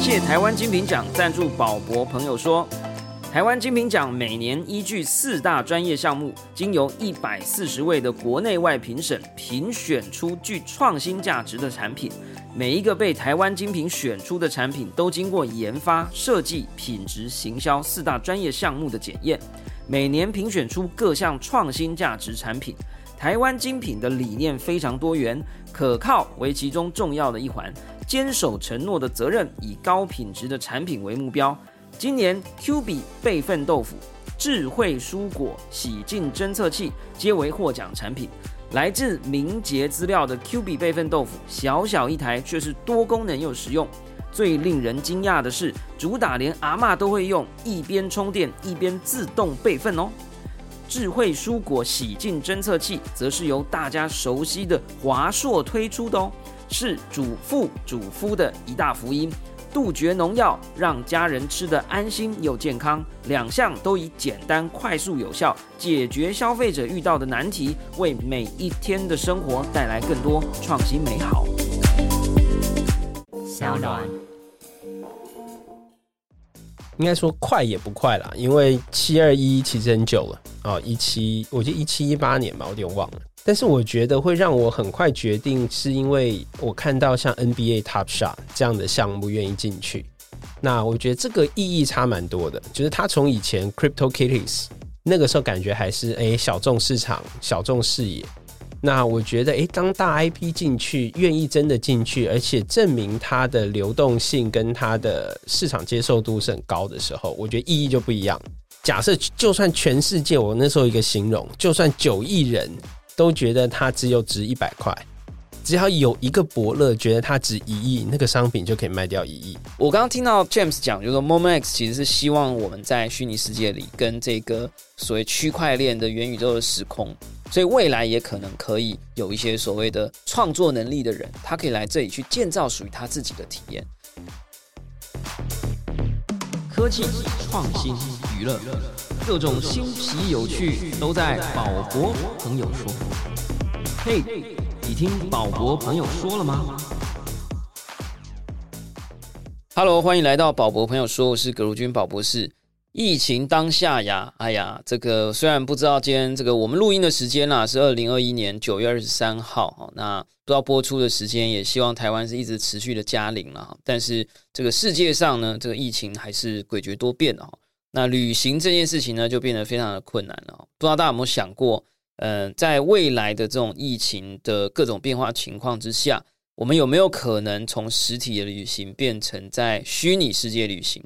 谢台湾精品奖赞助宝博朋友说，台湾精品奖每年依据四大专业项目，经由一百四十位的国内外评审评选出具创新价值的产品。每一个被台湾精品选出的产品，都经过研发、设计、品质、行销四大专业项目的检验。每年评选出各项创新价值产品。台湾精品的理念非常多元，可靠为其中重要的一环。坚守承诺的责任，以高品质的产品为目标。今年 Q 比备份豆腐、智慧蔬果洗净侦测器皆为获奖产品。来自明捷资料的 Q 比备份豆腐，小小一台却是多功能又实用。最令人惊讶的是，主打连阿嬷都会用，一边充电一边自动备份哦。智慧蔬果洗净侦测器，则是由大家熟悉的华硕推出的哦，是主妇主夫的一大福音，杜绝农药，让家人吃得安心又健康，两项都以简单、快速、有效解决消费者遇到的难题，为每一天的生活带来更多创新美好。小暖。应该说快也不快啦，因为七二一其实很久了啊，一七我记得一七一八年吧，我有点忘了。但是我觉得会让我很快决定，是因为我看到像 NBA Top Shot 这样的项目愿意进去。那我觉得这个意义差蛮多的，就是他从以前 Crypto Kitties 那个时候感觉还是诶小众市场、小众视野。那我觉得，诶，当大 IP 进去，愿意真的进去，而且证明它的流动性跟它的市场接受度是很高的时候，我觉得意义就不一样。假设就算全世界，我那时候一个形容，就算九亿人都觉得它只有值一百块。只要有一个伯乐觉得它值一亿，那个商品就可以卖掉一亿。我刚刚听到 James 讲，就是说 Moment X 其实是希望我们在虚拟世界里跟这个所谓区块链的元宇宙的时空，所以未来也可能可以有一些所谓的创作能力的人，他可以来这里去建造属于他自己的体验。科技创新娱乐，各种新奇有趣都在宝博朋友说。嘿。你听宝博朋友说了吗？Hello，欢迎来到宝博朋友说，我是葛如君宝博士。疫情当下呀，哎呀，这个虽然不知道今天这个我们录音的时间啦是二零二一年九月二十三号，那不知道播出的时间，也希望台湾是一直持续的加零了。但是这个世界上呢，这个疫情还是诡谲多变的哈。那旅行这件事情呢，就变得非常的困难了。不知道大家有没有想过？嗯，在未来的这种疫情的各种变化情况之下，我们有没有可能从实体的旅行变成在虚拟世界旅行？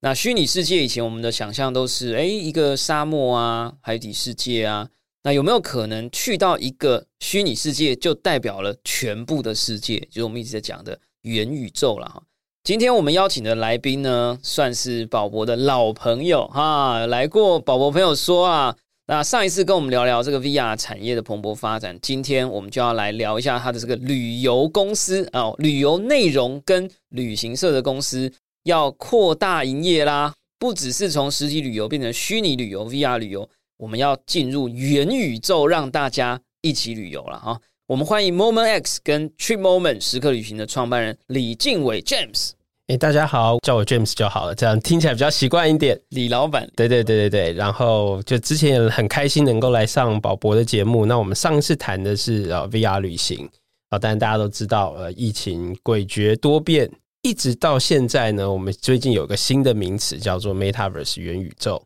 那虚拟世界以前我们的想象都是，哎，一个沙漠啊，海底世界啊，那有没有可能去到一个虚拟世界就代表了全部的世界？就是我们一直在讲的元宇宙了哈。今天我们邀请的来宾呢，算是宝博的老朋友哈，来过宝博朋友说啊。那上一次跟我们聊聊这个 VR 产业的蓬勃发展，今天我们就要来聊一下它的这个旅游公司啊，旅游内容跟旅行社的公司要扩大营业啦，不只是从实体旅游变成虚拟旅游 VR 旅游，我们要进入元宇宙，让大家一起旅游了哈。我们欢迎 Moment X 跟 Trip Moment 时刻旅行的创办人李敬伟 James。哎，大家好，叫我 James 就好了，这样听起来比较习惯一点。李老板，对对对对对。然后就之前也很开心能够来上宝博的节目。那我们上一次谈的是呃 VR 旅行啊，但大家都知道呃疫情诡谲多变，一直到现在呢，我们最近有个新的名词叫做 Metaverse 元宇宙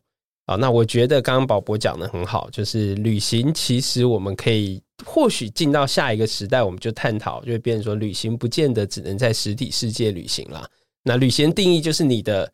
啊。那我觉得刚刚宝博讲的很好，就是旅行其实我们可以或许进到下一个时代，我们就探讨，就会变成说旅行不见得只能在实体世界旅行了。那旅行定义就是你的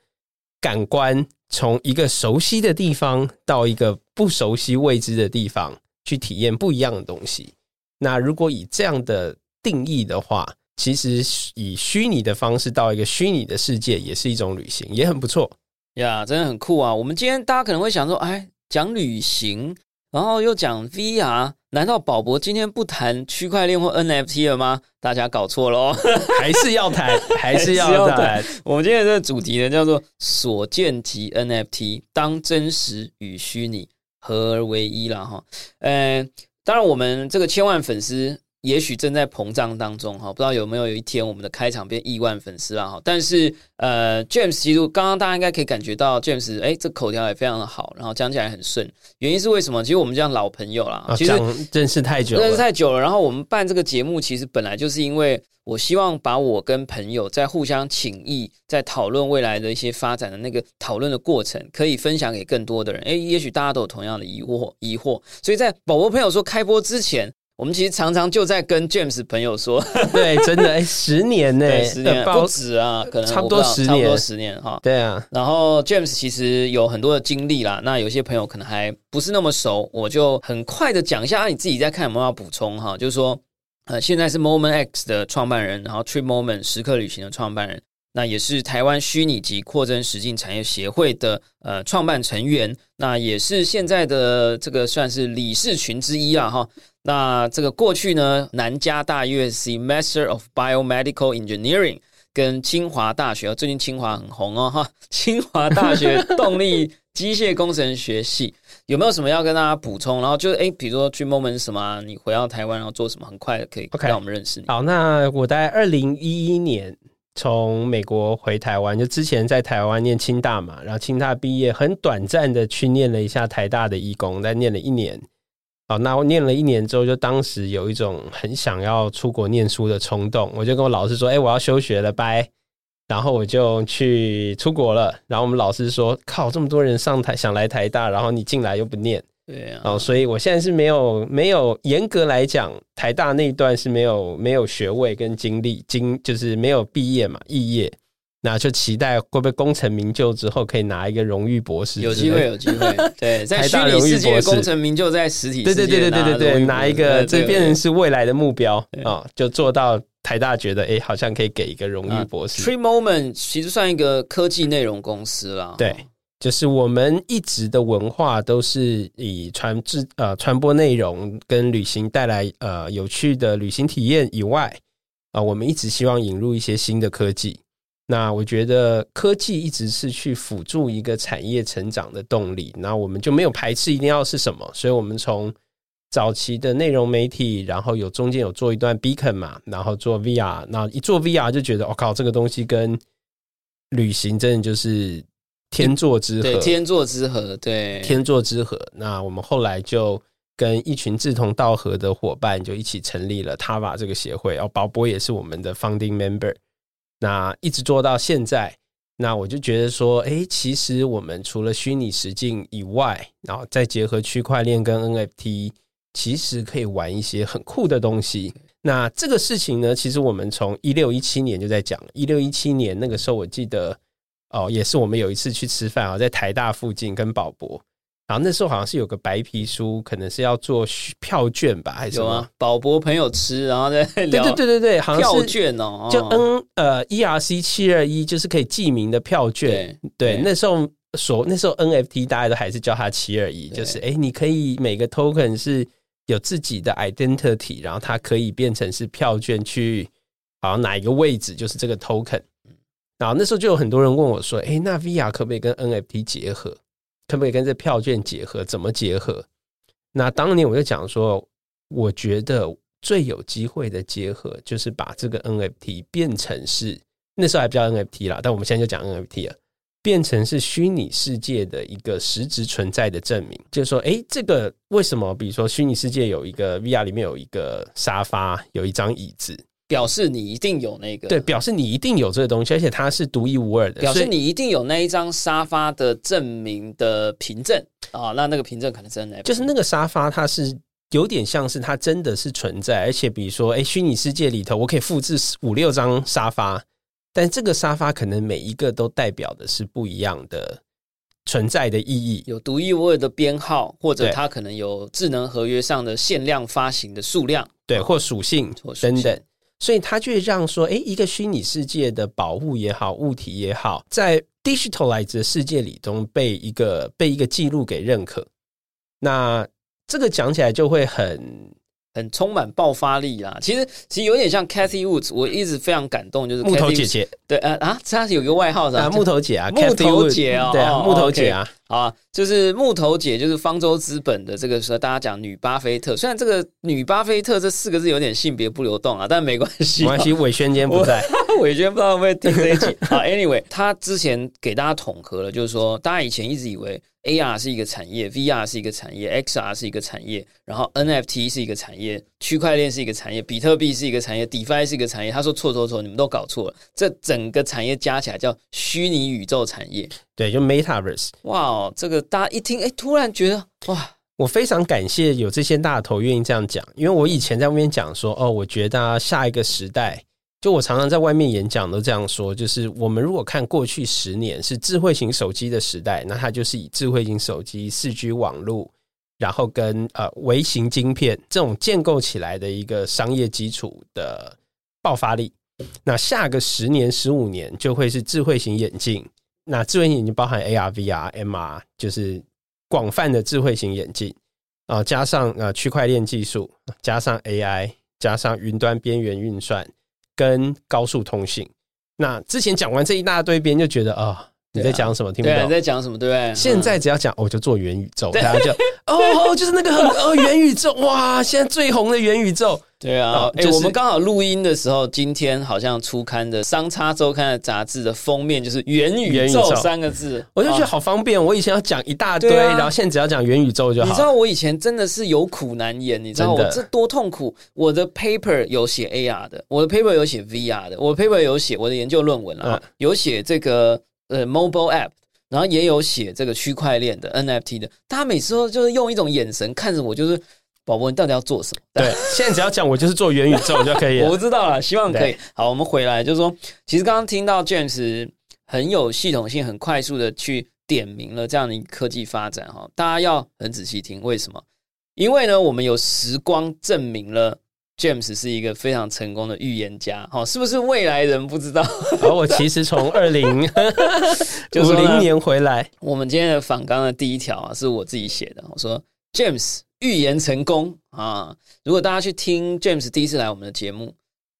感官从一个熟悉的地方到一个不熟悉未知的地方去体验不一样的东西。那如果以这样的定义的话，其实以虚拟的方式到一个虚拟的世界也是一种旅行，也很不错呀，真的很酷啊！我们今天大家可能会想说，哎，讲旅行。然后又讲 VR，难道宝博今天不谈区块链或 NFT 了吗？大家搞错了哦，还是要谈，还是要谈。我们今天这个主题呢，叫做“所见即 NFT”，当真实与虚拟合而为一了哈。呃，当然我们这个千万粉丝也许正在膨胀当中哈，不知道有没有有一天我们的开场变亿万粉丝了哈。但是呃，James 其实刚刚大家应该可以感觉到 James 哎，这口条也非常的好，然后讲起来很顺。原因是为什么？其实我们这样老朋友啦，其实认识太久，认识太久了。然后我们办这个节目，其实本来就是因为我希望把我跟朋友在互相请益，在讨论未来的一些发展的那个讨论的过程，可以分享给更多的人。哎，也许大家都有同样的疑惑，疑惑。所以在宝宝朋友说开播之前。我们其实常常就在跟 James 朋友说，对，真的，哎，十年呢，十年不止啊，可能差不多十年，差不多十年哈。对啊，然后 James 其实有很多的经历啦，那有些朋友可能还不是那么熟，我就很快的讲一下，你自己在看有没有要补充哈。就是说，呃，现在是 Moment X 的创办人，然后 Trip Moment 时刻旅行的创办人，那也是台湾虚拟及扩增实境产业协会的呃创办成员，那也是现在的这个算是理事群之一啊哈。那这个过去呢，南加大 USC Master of Biomedical Engineering 跟清华大学，最近清华很红哦哈，清华大学 动力机械工程学系有没有什么要跟大家补充？然后就是哎，比如说去 moment 什么，你回到台湾然后做什么，很快可以让我们认识你。好，那我在二零一一年从美国回台湾，就之前在台湾念清大嘛，然后清大毕业，很短暂的去念了一下台大的义工，但念了一年。好，那我念了一年之后，就当时有一种很想要出国念书的冲动，我就跟我老师说：“哎，我要休学了，拜。”然后我就去出国了。然后我们老师说：“靠，这么多人上台想来台大，然后你进来又不念，对啊。”哦，所以我现在是没有没有严格来讲，台大那一段是没有没有学位跟经历，经就是没有毕业嘛，肄业。那就期待会不会功成名就之后可以拿一个荣誉博士，有机会，有机会。对，在虚拟世界功成名就，在实体对对对对对对对，拿一个这变成是未来的目标啊，就做到台大觉得哎，好像可以给一个荣誉博士。Tree Moment 其实算一个科技内容公司啦，对，就是我们一直的文化都是以传制呃传播内容跟旅行带来呃有趣的旅行体验以外啊，我们一直希望引入一些新的科技。那我觉得科技一直是去辅助一个产业成长的动力，那我们就没有排斥一定要是什么，所以我们从早期的内容媒体，然后有中间有做一段 Beacon 嘛，然后做 VR，那一做 VR 就觉得我靠，这个东西跟旅行真的就是天作之合，对天作之合，对，天作之合。那我们后来就跟一群志同道合的伙伴，就一起成立了 Tava 这个协会，哦，宝博也是我们的 Founding Member。那一直做到现在，那我就觉得说，哎，其实我们除了虚拟实境以外，然后再结合区块链跟 NFT，其实可以玩一些很酷的东西。那这个事情呢，其实我们从一六一七年就在讲，一六一七年那个时候，我记得哦，也是我们有一次去吃饭啊，在台大附近跟宝博。然后那时候好像是有个白皮书，可能是要做票券吧，还是什么？宝博朋友吃，然后再对对对对对，好像是票券哦，就 N 呃 ERC 七二一，就是可以记名的票券。对，那时候所那时候 NFT 大家都还是叫它七二一，就是哎，你可以每个 token 是有自己的 identity，然后它可以变成是票券去，好像哪一个位置就是这个 token。然后那时候就有很多人问我说，哎，那 VR 可不可以跟 NFT 结合？可不可以跟这票券结合？怎么结合？那当年我就讲说，我觉得最有机会的结合，就是把这个 NFT 变成是那时候还不叫 NFT 啦，但我们现在就讲 NFT 了，变成是虚拟世界的一个实质存在的证明。就是说，哎，这个为什么？比如说，虚拟世界有一个 VR 里面有一个沙发，有一张椅子。表示你一定有那个，对，表示你一定有这个东西，而且它是独一无二的。表示你一定有那一张沙发的证明的凭证啊，那那个凭证可能真的就是那个沙发，它是有点像是它真的是存在，而且比如说，哎，虚拟世界里头我可以复制五六张沙发，但这个沙发可能每一个都代表的是不一样的存在的意义，有独一无二的编号，或者它可能有智能合约上的限量发行的数量，对，或属性等等。所以它就会让说，哎，一个虚拟世界的宝物也好，物体也好，在 digitalized 的世界里中被一个被一个记录给认可。那这个讲起来就会很很充满爆发力啦。其实其实有点像 Cathy Woods，我一直非常感动，就是木头姐姐。对呃啊，她有一个外号是吧？啊，木头姐啊，木头姐哦对啊，哦木头姐啊，好啊，就是木头姐，就是方舟资本的这个时候，大家讲女巴菲特。虽然这个女巴菲特这四个字有点性别不流动啊，但没关系、没关系，。伟轩今天不在，伟娟不知道会不会听这一集 啊？Anyway，他之前给大家统合了，就是说，大家以前一直以为 AR 是一个产业，VR 是一个产业，XR 是一个产业，然后 NFT 是一个产业，区块链是一个产业，比特币是一个产业，DeFi 是一个产业。他说错错错，你们都搞错了，这整个产业加起来叫虚拟宇宙产业。对，就 Metaverse。哇哦，这个大家一听，哎，突然觉得哇，我非常感谢有这些大头愿意这样讲，因为我以前在外面讲说，哦，我觉得、啊、下一个时代，就我常常在外面演讲都这样说，就是我们如果看过去十年是智慧型手机的时代，那它就是以智慧型手机、四 G 网络，然后跟呃微型晶片这种建构起来的一个商业基础的爆发力。那下个十年、十五年就会是智慧型眼镜。那智慧型眼镜包含 AR、VR、MR，就是广泛的智慧型眼镜啊、加上呃区块链技术，加上 AI，加上云端边缘运算跟高速通信。那之前讲完这一大堆，别人就觉得啊、你在讲什么？听不懂你。在讲什么？对不对？现在只要讲，哦我就做元宇宙，大家就 哦，就是那个很哦元宇宙，哇，现在最红的元宇宙，对啊就是我们刚好录音的时候，今天好像出刊的《商差周刊》的杂志的封面就是“元宇宙元宇宙”三个字，我就觉得啊好方便。我以前要讲一大堆，啊然后现在只要讲元宇宙就好。你知道我以前真的是有苦难言，你知道我这多痛苦。我的 paper 有写 AR 的，我的 paper 有写 VR 的，我的 paper 有写我的研究论文啊，嗯有写这个呃 mobile app，然后也有写这个区块链的 NFT 的。大家每次都就是用一种眼神看着我，就是宝宝，你到底要做什么？对，现在只要讲我就是做元宇宙就可以我知道了，希望可以。好，我们回来就是说，其实刚刚听到 James 很有系统性、很快速的去点明了这样的科技发展哈，大家要很仔细听，为什么？因为呢，我们有时光证明了 James 是一个非常成功的预言家，哦，是不是未来人不知道？然后我其实从 二零五零年回来，我们今天的访纲的第一条啊，是我自己写的。我说 James 预言成功啊！如果大家去听 James 第一次来我们的节目，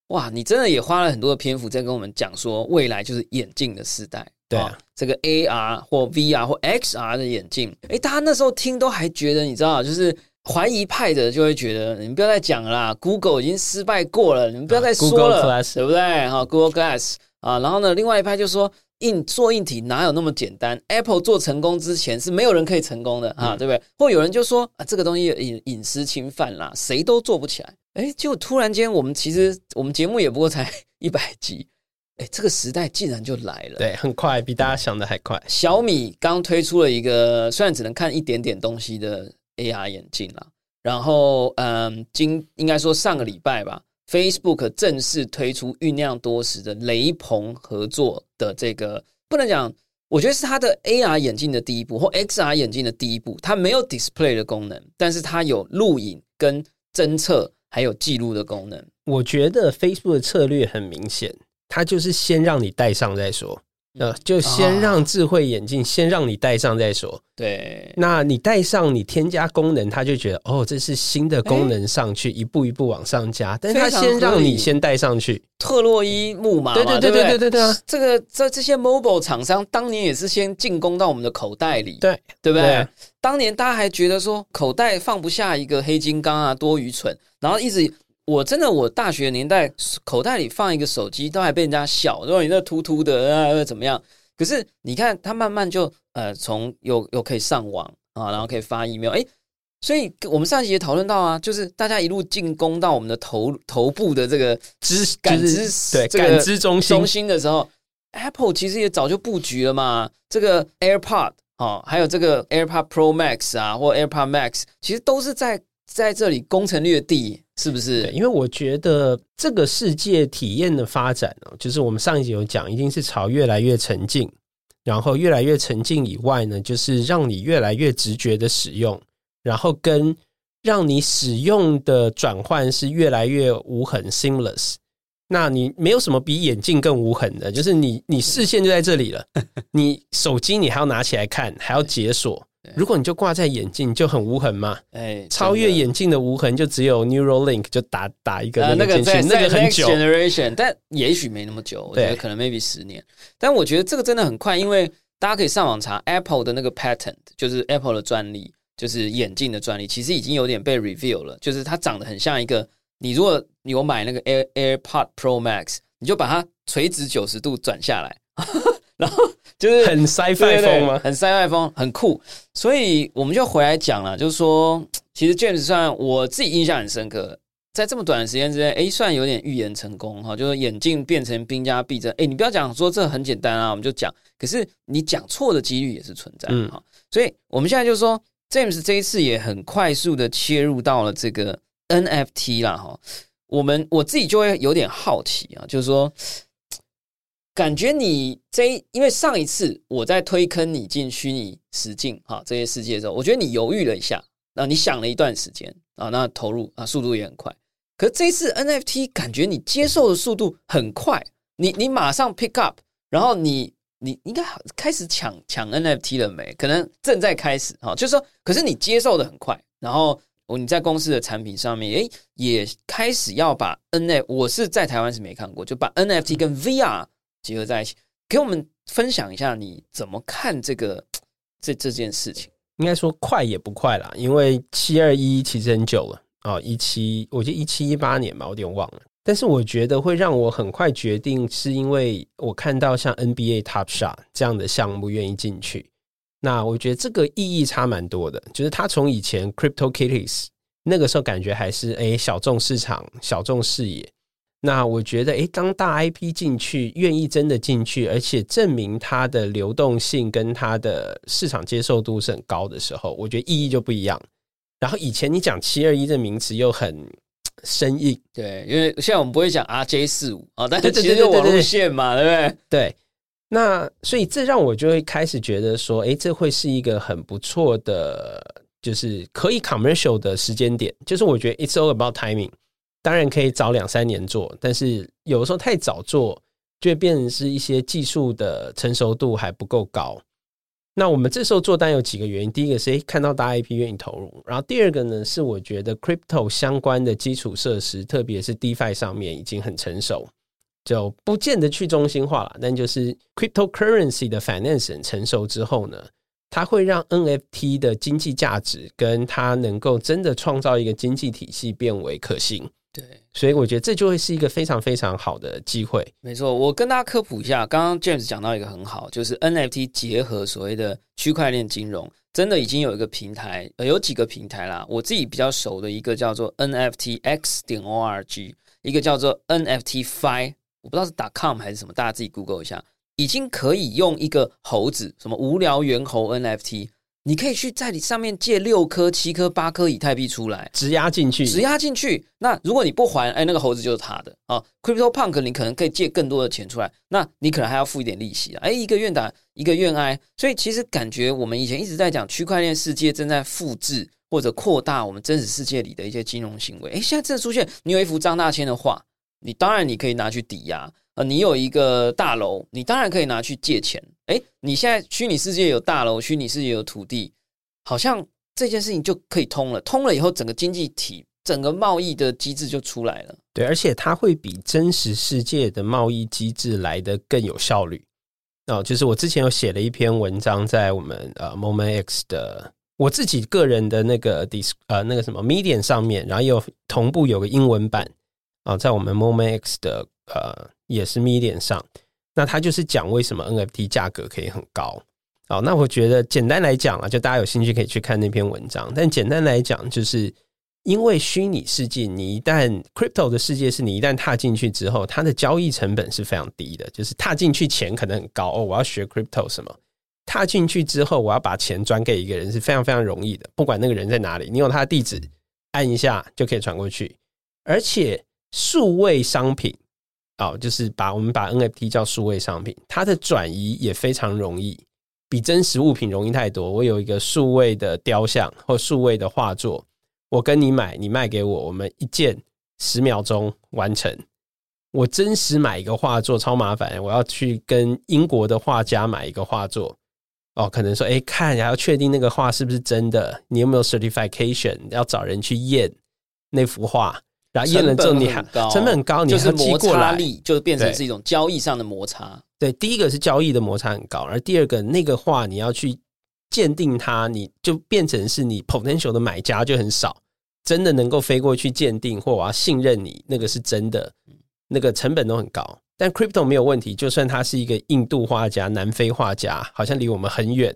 哇，你真的也花了很多的篇幅在跟我们讲说，未来就是眼镜的时代。对啊这个 AR 或 VR 或 XR 的眼镜，诶，大家那时候听都还觉得，你知道，就是怀疑派的就会觉得，你们不要再讲了啦，Google 已经失败过了，你们不要再说了对不对？哈，Google Glass 啊，然后呢，另外一派就说。硬做硬体哪有那么简单？Apple 做成功之前是没有人可以成功的啊，对不对？或有人就说啊，这个东西有隐隐私侵犯啦，谁都做不起来。哎，就突然间，我们其实我们节目也不过才 一百集，哎，这个时代竟然就来了。对，很快，比大家想的还快。小米刚推出了一个虽然只能看一点点东西的 AR 眼镜啦，然后嗯，今应该说上个礼拜吧，Facebook 正式推出酝酿多时的雷朋合作的这个，不能讲，我觉得是它的 AR 眼镜的第一步或 XR 眼镜的第一步，它没有 display 的功能，但是它有录影跟侦测还有记录的功能。我觉得 Facebook 的策略很明显，它就是先让你戴上再说。呃，就先让智慧眼镜先让你戴上再说。对，那你戴上，你添加功能，他就觉得哦，这是新的功能上去，一步一步往上加。但是他先让你先戴上去，特洛伊木马嘛，对对对对不对对啊！这个这这些 mobile 厂商当年也是先进攻到我们的口袋里，对对不对？当年大家还觉得说口袋放不下一个黑金刚啊，多愚蠢，然后一直。我真的，我大学年代口袋里放一个手机，都还被人家笑，说你那秃秃的啊怎么样？可是你看，它慢慢就呃，从有有可以上网啊，然后可以发 email，哎，所以我们上一集也讨论到啊，就是大家一路进攻到我们的头头部的这个知感就是知对这个感知中心中心的时候，Apple 其实也早就布局了嘛。这个 AirPod 啊，还有这个 AirPod Pro Max 啊，或 AirPod Max，其实都是在在这里攻城略地，是不，是？因为我觉得这个世界体验的发展哦，就是我们上一集有讲，一定是朝越来越沉浸，然后越来越沉浸以外呢，就是让你越来越直觉的使用，然后跟让你使用的转换是越来越无痕 （seamless）。那你没有什么比眼镜更无痕的，就是你你视线就在这里了，你手机你还要拿起来看，还要解锁，如果你就挂在眼镜，就很无痕嘛。哎，超越眼镜的无痕，就只有 Neuralink 就打打一个那个进去，那个很久，generation，但也许没那么久，我觉得可能 maybe 十年。但我觉得这个真的很快，因为大家可以上网查 Apple 的那个 patent，就是 Apple 的专利，就是眼镜的专利，其实已经有点被 reveal 了，就是它长得很像一个。你如果你有买那个 Air AirPod Pro Max，你就把它垂直九十度转下来，然后就是很塞外风吗？很塞外风，很酷。所以我们就回来讲了，就是说，其实 James 算我自己印象很深刻，在这么短的时间之内，哎，算有点预言成功哈，就是眼镜变成兵家必争。哎，你不要讲说这很简单啊，我们就讲，可是你讲错的几率也是存在哈。所以我们现在就是说，James 这一次也很快速的切入到了这个。NFT 啦，哈，我们我自己就会有点好奇啊，就是说，感觉你这因为上一次我在推坑你进虚拟实境哈这些世界的时候，我觉得你犹豫了一下，那你想了一段时间啊，那投入啊速度也很快。可是这次 NFT 感觉你接受的速度很快，你你马上 pick up，然后你你应该开始抢抢 NFT 了没？可能正在开始哈，就是说，可是你接受的很快，然后。我你在公司的产品上面，哎，也开始要把 NFT，我是在台湾是没看过，就把 NFT 跟 VR 结合在一起，给我们分享一下你怎么看这个这这件事情？应该说快也不快啦，因为七二一其实很久了哦，一七，我记得一七一八年吧，我有点忘了。但是我觉得会让我很快决定，是因为我看到像 NBA Top Shot 这样的项目愿意进去。那我觉得这个意义差蛮多的，就是他从以前 Crypto Kitties 那个时候感觉还是诶小众市场、小众视野。那我觉得诶，当大 IP 进去，愿意真的进去，而且证明它的流动性跟它的市场接受度是很高的时候，我觉得意义就不一样。然后以前你讲七二一这名词又很生硬，对，因为现在我们不会讲 RJ 四五啊，但是其实就网路线嘛，对不对？对。那所以这让我就会开始觉得说，哎，这会是一个很不错的，就是可以 commercial 的时间点。就是我觉得 it's all about timing。当然可以早两三年做，但是有的时候太早做，就会变成是一些技术的成熟度还不够高。那我们这时候做单有几个原因，第一个是诶看到大 IP 愿意投入，然后第二个呢是我觉得 crypto 相关的基础设施，特别是 DeFi 上面已经很成熟。就不见得去中心化了，但就是 cryptocurrency 的 finance 成熟之后呢，它会让 NFT 的经济价值跟它能够真的创造一个经济体系变为可行。对，所以我觉得这就会是一个非常非常好的机会。没错，我跟大家科普一下，刚刚 James 讲到一个很好，就是 NFT 结合所谓的区块链金融，真的已经有一个平台，呃有几个平台啦。我自己比较熟的一个叫做 NFTX 点 ORG，一个叫做 NFTFi。我不知道是 .com 还是什么，大家自己 Google 一下，已经可以用一个猴子，什么无聊猿猴 NFT，你可以去在你上面借六颗、七颗、八颗以太币出来，直押进去，直押进去。那如果你不还，哎，那个猴子就是他的啊。Crypto Punk 你可能可以借更多的钱出来，那你可能还要付一点利息啊。哎，一个愿打，一个愿挨。所以其实感觉我们以前一直在讲区块链世界正在复制或者扩大我们真实世界里的一些金融行为。哎，现在真的出现，你有一幅张大千的画。你当然你可以拿去抵押，呃，你有一个大楼，你当然可以拿去借钱。哎，你现在虚拟世界有大楼，虚拟世界有土地，好像这件事情就可以通了。通了以后，整个经济体、整个贸易的机制就出来了。对，而且它会比真实世界的贸易机制来的更有效率。哦，就是我之前有写了一篇文章在我们呃 Moment X 的我自己个人的那个 dis 呃那个什么 Medium 上面，然后有同步有个英文版。啊，在我们 Moment X 的呃也是 Medium 上，那它就是讲为什么 NFT 价格可以很高。好，那我觉得简单来讲啊，就大家有兴趣可以去看那篇文章。但简单来讲，就是因为虚拟世界，你一旦 Crypto 的世界是你一旦踏进去之后，它的交易成本是非常低的，就是踏进去钱可能很高哦。我要学 Crypto 什么？踏进去之后，我要把钱转给一个人是非常非常容易的，不管那个人在哪里，你有他的地址，按一下就可以传过去，而且。数位商品，哦，就是把我们把 NFT 叫数位商品，它的转移也非常容易，比真实物品容易太多。我有一个数位的雕像或数位的画作，我跟你买，你卖给我，我们一件十秒钟完成。我真实买一个画作超麻烦，我要去跟英国的画家买一个画作，哦，可能说，哎，看，还要确定那个画是不是真的，你有没有 certification，要找人去验那幅画，然后验了之后你还成本很高，就是摩擦力就变成是一种交易上的摩擦。对，第一个是交易的摩擦很高，而第二个那个画你要去鉴定它，你就变成是你 potential 的买家就很少，真的能够飞过去鉴定或我要信任你那个是真的，那个成本都很高。但 crypto 没有问题，就算他是一个印度画家、南非画家，好像离我们很远，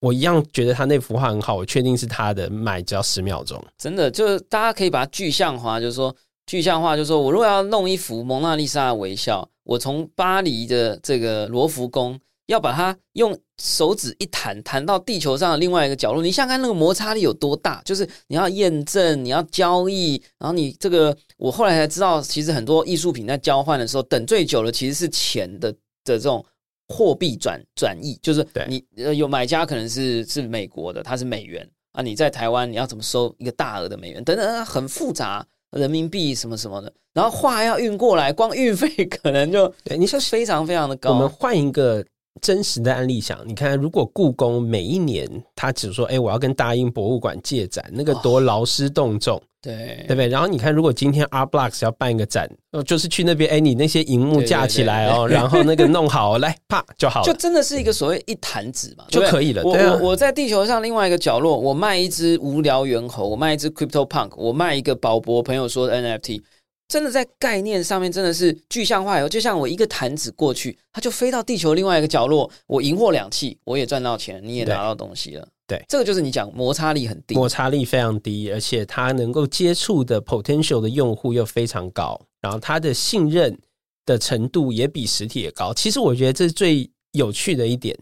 我一样觉得他那幅画很好，我确定是他的，买只要十秒钟。真的，就是大家可以把它具象化，就是说具象化，就是说我如果要弄一幅蒙娜丽莎的微笑，我从巴黎的这个罗浮宫。要把它用手指一弹，弹到地球上的另外一个角落。你想看那个摩擦力有多大？就是你要验证，你要交易，然后你这个，我后来才知道，其实很多艺术品在交换的时候，等最久了其实是钱的的这种货币转转移，就是你有买家可能是是美国的，它是美元啊，你在台湾你要怎么收一个大额的美元？等等，很复杂，人民币什么什么的，然后话要运过来，光运费 可能就你说非常非常的高。我们换一个。真实的案例想，你看，如果故宫每一年他只说，哎，我要跟大英博物馆借展，那个多劳师动众，对对不对？然后你看，如果今天 Art Blocks 要办一个展，哦，就是去那边，哎，你那些荧幕架起来哦，然后那个弄好，来啪就好了，就真的是一个所谓一弹子嘛，就可以了。我我我在地球上另外一个角落，我卖一只无聊猿猴，我卖一只 Crypto Punk，我卖一个宝博朋友说的 NFT。真的在概念上面真的是具象化以后就像我一个弹指过去，它就飞到地球另外一个角落，我赢货两气，我也赚到钱，你也拿到东西了。对，这个就是你讲摩擦力很低，摩擦力非常低，而且它能够接触的 potential 的用户又非常高，然后它的信任的程度也比实体也高。其实我觉得这是最有趣的一点，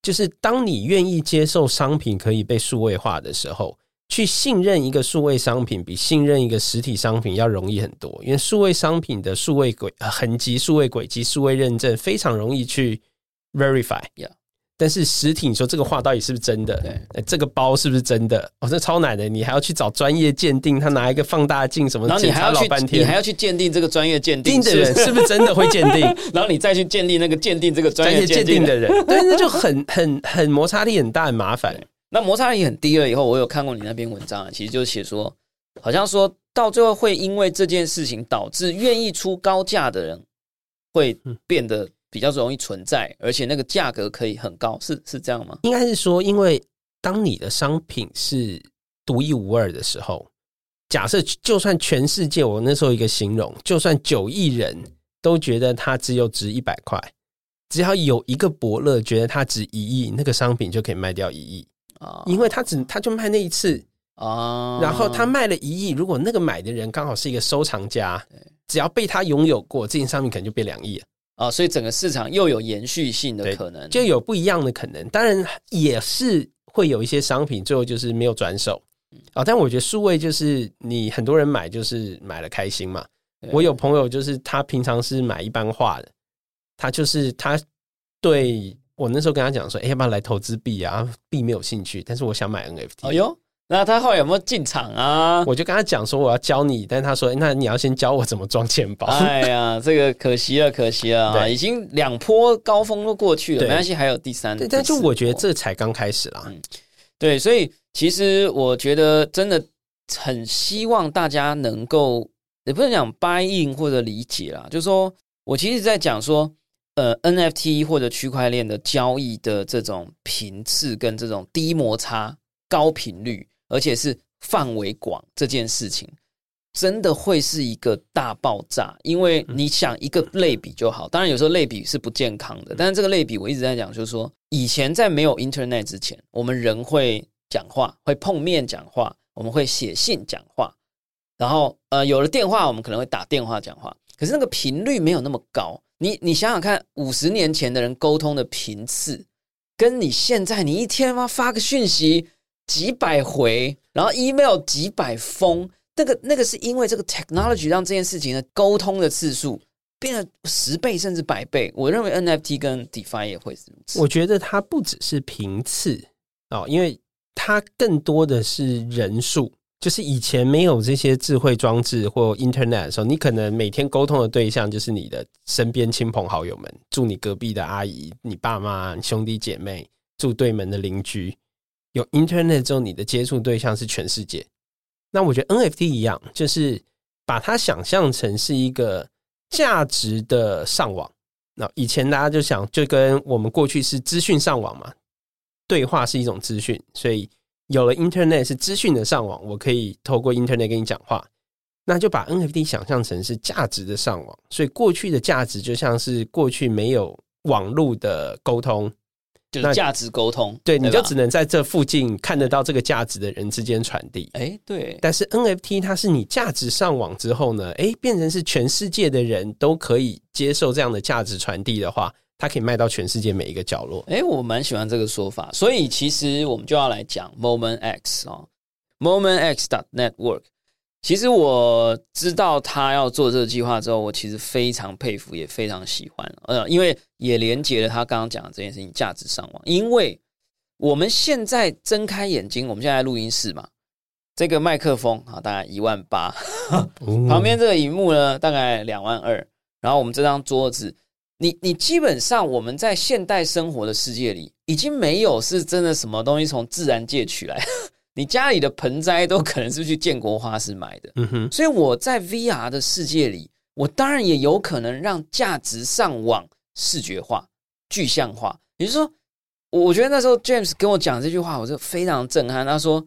就是当你愿意接受商品可以被数位化的时候。去信任一个数位商品，比信任一个实体商品要容易很多。因为数位商品的数位轨痕迹、数位轨迹、数位认证非常容易去 verify。但是实体，你说这个画到底是不是真的？对，这个包是不是真的？哦，这超难的，你还要去找专业鉴定，他拿一个放大镜什么，然后你还要去半天，你还要去鉴定这个专业鉴定的人是不是真的会鉴定，然后你再去鉴定那个鉴定这个专业鉴定的人，对，那就很很很摩擦力很大，很麻烦。那摩擦力很低了以后，我有看过你那篇文章，其实就写说，好像说到最后会因为这件事情导致愿意出高价的人会变得比较容易存在，而且那个价格可以很高，是是这样吗？应该是说，因为当你的商品是独一无二的时候，假设就算全世界，我那时候一个形容，就算九亿人都觉得它只有值一百块，只要有一个伯乐觉得它值一亿，那个商品就可以卖掉一亿。啊，因为他只他就卖那一次。啊，然后他卖了一亿，如果那个买的人刚好是一个收藏家，只要被他拥有过，这件商品可能就变两亿了。啊，所以整个市场又有延续性的可能，就有不一样的可能。当然也是会有一些商品最后就是没有转手。啊，但我觉得数位就是你很多人买就是买了开心嘛。我有朋友就是他平常是买一般画的，他就是他对。我那时候跟他讲说，哎，要不要来投资币啊？币没有兴趣，但是我想买 NFT。哎呦，那他后来有没有进场啊？我就跟他讲说，我要教你，但是他说，那你要先教我怎么装钱包。哎呀，这个可惜了，可惜了啊！已经两波高峰都过去了，没关系，还有第三。但就我觉得这才刚开始啦。嗯，对，所以其实我觉得真的很希望大家能够，也不能讲 buy in 或者理解啦，就是说我其实在讲说。呃，NFT 或者区块链的交易的这种频次跟这种低摩擦、高频率，而且是范围广这件事情，真的会是一个大爆炸。因为你想一个类比就好，当然有时候类比是不健康的。但是这个类比我一直在讲，就是说以前在没有 Internet 之前，我们人会讲话，会碰面讲话，我们会写信讲话，然后呃有了电话，我们可能会打电话讲话，可是那个频率没有那么高。你你想想看，五十年前的人沟通的频次，跟你现在，你一天妈发个讯息几百回，然后 email 几百封，那个那个是因为这个 technology 让这件事情的沟通的次数变得十倍甚至百倍。我认为 NFT 跟 DeFi 也会是如此。我觉得它不只是频次哦，因为它更多的是人数。就是以前没有这些智慧装置或 Internet 的时候，你可能每天沟通的对象就是你的身边亲朋好友们，住你隔壁的阿姨、你爸妈、兄弟姐妹，住对门的邻居。有 Internet 之后，你的接触对象是全世界。那我觉得 NFT 一样，就是把它想象成是一个价值的上网。那以前大家就想，就跟我们过去是资讯上网嘛，对话是一种资讯，所以有了 Internet 是资讯的上网，我可以透过 Internet 跟你讲话。那就把 NFT 想象成是价值的上网，所以过去的价值就像是过去没有网络的沟通。就是价值沟通，对，你就只能在这附近看得到这个价值的人之间传递。哎，对，但是 NFT 它是你价值上网之后呢，哎，变成是全世界的人都可以接受这样的价值传递的话，它可以卖到全世界每一个角落。哎，我蛮喜欢这个说法，所以其实我们就要来讲 Moment X 哦，Moment X dot network。其实我知道他要做这个计划之后，我其实非常佩服，也非常喜欢。呃，因为也连接了他刚刚讲的这件事情，价值上网。因为我们现在睁开眼睛，我们现在在录音室嘛，这个麦克风啊，大概一万八，旁边这个荧幕呢，大概两万二，然后我们这张桌子，你你基本上我们在现代生活的世界里，已经没有是真的什么东西从自然界取来，你家里的盆栽都可能是去建国花市买的，嗯哼，所以我在 VR 的世界里，我当然也有可能让价值上网视觉化、具象化。也就是说，我我觉得那时候 James 跟我讲这句话，我就非常震撼。他说：“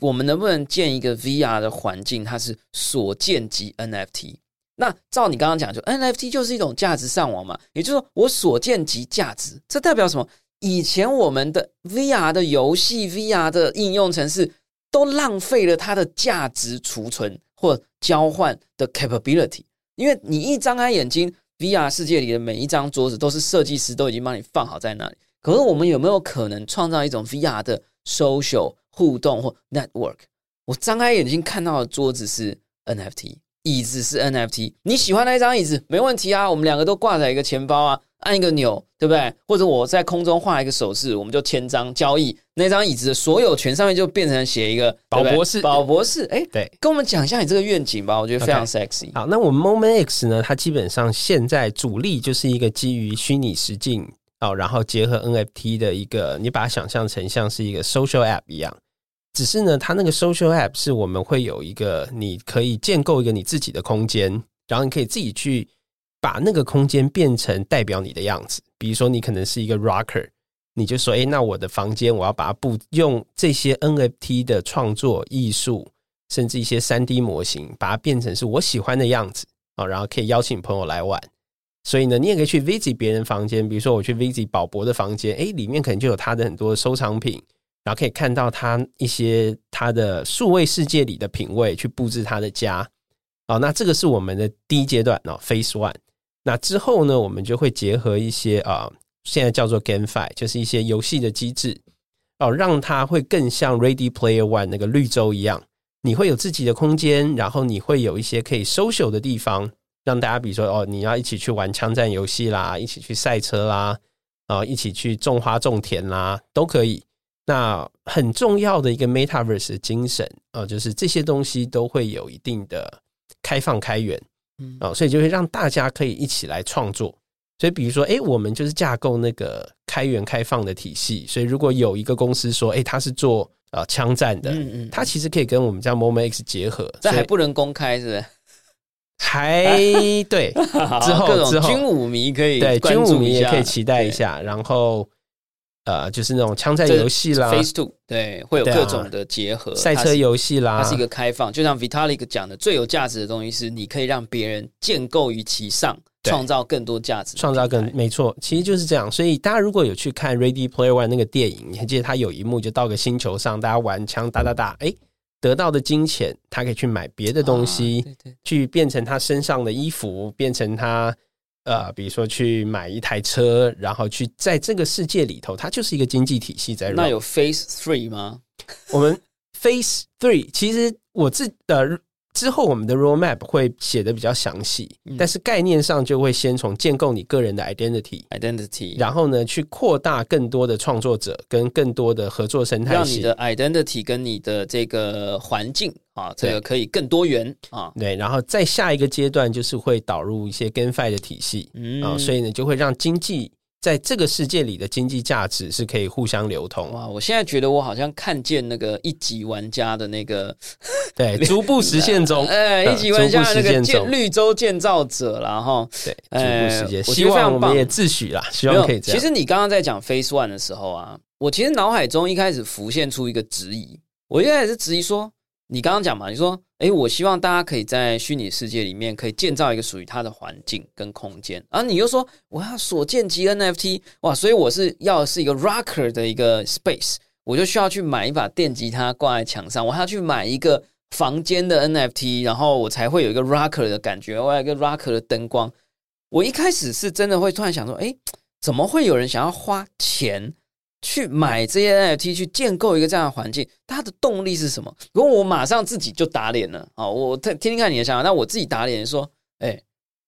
我们能不能建一个 VR 的环境，它是所见即 NFT？那照你刚刚讲，就 NFT 就是一种价值上网嘛，也就是说，我所见即价值。这代表什么？以前我们的 VR 的游戏、VR 的应用程式都浪费了它的价值储存或交换的 capability，因为你一张开眼睛，VR 世界里的每一张桌子都是设计师都已经帮你放好在那里。可是我们有没有可能创造一种 VR 的 social 互动或 network？我张开眼睛看到的桌子是 NFT，椅子是 NFT，你喜欢那一张椅子没问题啊，我们两个都挂在一个钱包啊，按一个钮，对不对？或者我在空中画一个手势，我们就签章交易，那张椅子的所有权上面就变成写一个宝博士宝博士，哎，对。跟我们讲一下你这个愿景吧，我觉得非常 sexy。好，那我们 Moment X 呢？它基本上现在主力就是一个基于虚拟实境哦，然后结合 NFT 的一个，你把它想象成像是一个 social app 一样。只是呢，它那个 social app 是我们会有一个，你可以建构一个你自己的空间，然后你可以自己去把那个空间变成代表你的样子。比如说，你可能是一个 rocker，你就说，哎，那我的房间我要把它布用这些 NFT 的创作艺术，甚至一些三 D 模型，把它变成是我喜欢的样子啊，然后可以邀请朋友来玩。所以呢，你也可以去 visit 别人房间，比如说我去 visit 宝博的房间，哎，里面可能就有他的很多收藏品，然后可以看到他一些他的数位世界里的品味，去布置他的家。哦，那这个是我们的第一阶段哦，Phase One。那之后呢，我们就会结合一些啊、现在叫做 GameFi，就是一些游戏的机制哦，让它会更像 Ready Player One 那个绿洲一样，你会有自己的空间，然后你会有一些可以 social 的地方，让大家比如说哦，你要一起去玩枪战游戏啦，一起去赛车啦，啊、一起去种花种田啦，都可以。那很重要的一个 Metaverse 的精神啊、就是这些东西都会有一定的开放开源。嗯啊，所以就会让大家可以一起来创作。所以比如说，哎，我们就是架构那个开源开放的体系。所以如果有一个公司说，哎，它是做啊枪战的，嗯嗯，它其实可以跟我们家 Moment X 结合。这还所以不能公开是不是？还对 之后各种之后军武迷可以对，军武迷也可以期待一下。然后呃，就是那种枪战游戏啦、Face Two 对，会有各种的结合，赛车游戏啦，它是一个开放，就像 Vitalik 讲的，最有价值的东西是你可以让别人建构于其上，创造更多价值创造更没错，其实就是这样。所以大家如果有去看《Ready Player One》那个电影，你还记得他有一幕就到个星球上，大家玩枪打打打，哎，得到的金钱他可以去买别的东西，啊对对，去变成他身上的衣服，变成他呃，比如说去买一台车，然后去在这个世界里头，它就是一个经济体系在。那有 Phase Three 吗？我们 Phase Three，其实我自呃之后我们的 roadmap 会写的比较详细，嗯但是概念上就会先从建构你个人的 identity，Identity，然后呢去扩大更多的创作者跟更多的合作生态系。让你的 identity 跟你的这个环境啊，这对个可以更多元啊。对，然后再下一个阶段就是会导入一些 GameFi 的体系嗯啊、所以呢就会让经济在这个世界里的经济价值是可以互相流通。哇！我现在觉得我好像看见那个一级玩家的那个 对，逐步实现中。哎，一级玩家那个建绿洲建造者了哈。对，逐步实现。希望我们也自诩啦，希望可以这样。其实你刚刚在讲 Face One 的时候啊，我其实脑海中一开始浮现出一个质疑，我一开始质疑说。你刚刚讲嘛？你说，哎，我希望大家可以在虚拟世界里面可以建造一个属于它的环境跟空间，而你又说我要所见即 NFT，哇，所以我是要是一个 rocker 的一个 space，我就需要去买一把电吉他挂在墙上，我还要去买一个房间的 NFT，然后我才会有一个 rocker 的感觉，我有一个 rocker 的灯光。我一开始是真的会突然想说，哎，怎么会有人想要花钱？去买这些 NFT 去建构一个这样的环境，它的动力是什么？如果我马上自己就打脸了啊！我听听听看你的想法，那我自己打脸说，哎，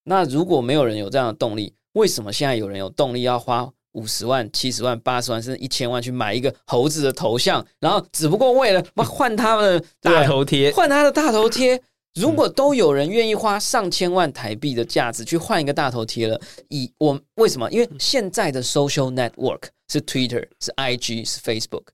那如果没有人有这样的动力，为什么现在有人有动力要花五十万、七十万、八十万甚至一千万去买一个猴子的头像，然后只不过为了换他的大头贴，换他的大头贴？如果都有人愿意花上千万台币的价值去换一个大头贴了，以我为什么？因为现在的 social network 是 Twitter、是 IG、是 Facebook。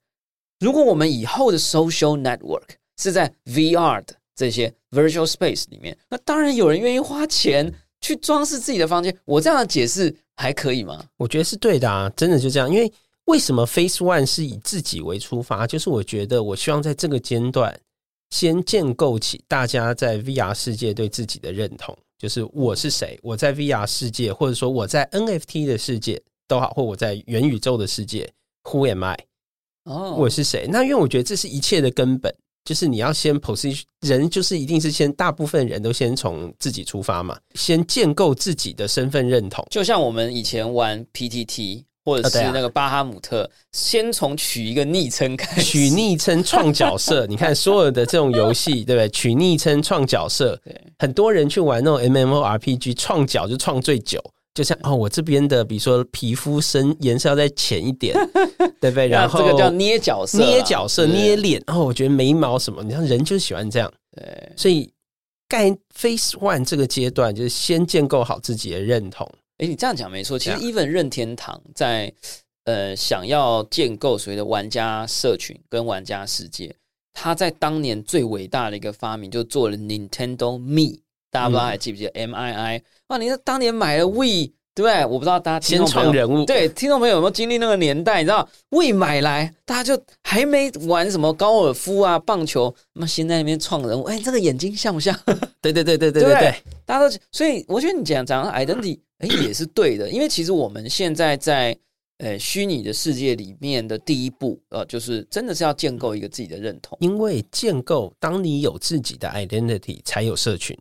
如果我们以后的 social network 是在 VR 的这些 virtual space 里面，那当然有人愿意花钱去装饰自己的房间。我这样的解释还可以吗？我觉得是对的啊，真的就这样。因为为什么 Face One 是以自己为出发？就是我觉得我希望在这个阶段。先建构起大家在 VR 世界对自己的认同，就是我是谁？我在 VR 世界，或者说我在 NFT 的世界都好，或我在元宇宙的世界，Who am I？哦，我是谁？那因为我觉得这是一切的根本，就是你要先 position 人，就是一定是先大部分人都先从自己出发嘛，先建构自己的身份认同，就像我们以前玩 PTT。或者是那个巴哈姆特，先从取一个昵称开始，取昵称创角色。你看所有的这种游戏，对不对？取昵称创角色，对，很多人去玩那种 MMORPG，创角就创最久。就像哦，我这边的，比如说皮肤深颜色要再浅一点，对不对？然后这个叫捏角色，捏角色，捏脸。然后我觉得眉毛什么，你看人就喜欢这样。对，所以盖 Face One 这个阶段，就是先建构好自己的认同。哎，你这样讲没错。其实，even 任天堂在呃想要建构所谓的玩家社群跟玩家世界，他在当年最伟大的一个发明，就做了 Nintendo Me。大家不知道还记不记得 M I I？哇，你当年买了 We，对不对？我不知道大家先创人物，对听众朋友有没有经历那个年代？你知道 We 买来，大家就还没玩什么高尔夫啊、棒球，那么先在那边创人物。哎，这个眼睛像不像？对对对对对对对，大家都所以我觉得你讲讲 identity。哎，也是对的，因为其实我们现在在呃虚拟的世界里面的第一步，呃，就是真的是要建构一个自己的认同。因为建构，当你有自己的 identity，才有社群。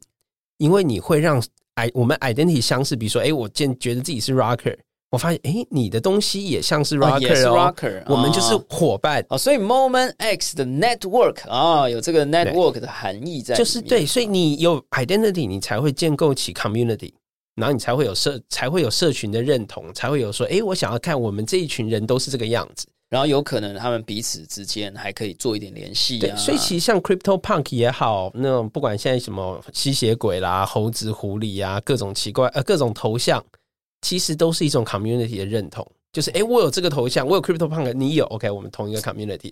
因为你会让 i 我们 identity 相似，比如说，哎，我见觉得自己是 rocker，我发现，哎，你的东西也像是 rocker 哦，rocker，我们就是伙伴哦。所以 moment x 的 network 啊，有这个 network 的含义在，就是对，所以你有 identity，你才会建构起 community。然后你才会有社，才会有社群的认同，才会有说，哎，我想要看我们这一群人都是这个样子。然后有可能他们彼此之间还可以做一点联系。对，所以其实像 Crypto Punk 也好，那种不管现在什么吸血鬼啦、猴子、狐狸啊，各种奇怪呃各种头像，其实都是一种 community 的认同。就是哎，我有这个头像，我有 Crypto Punk，你有，OK，我们同一个 community。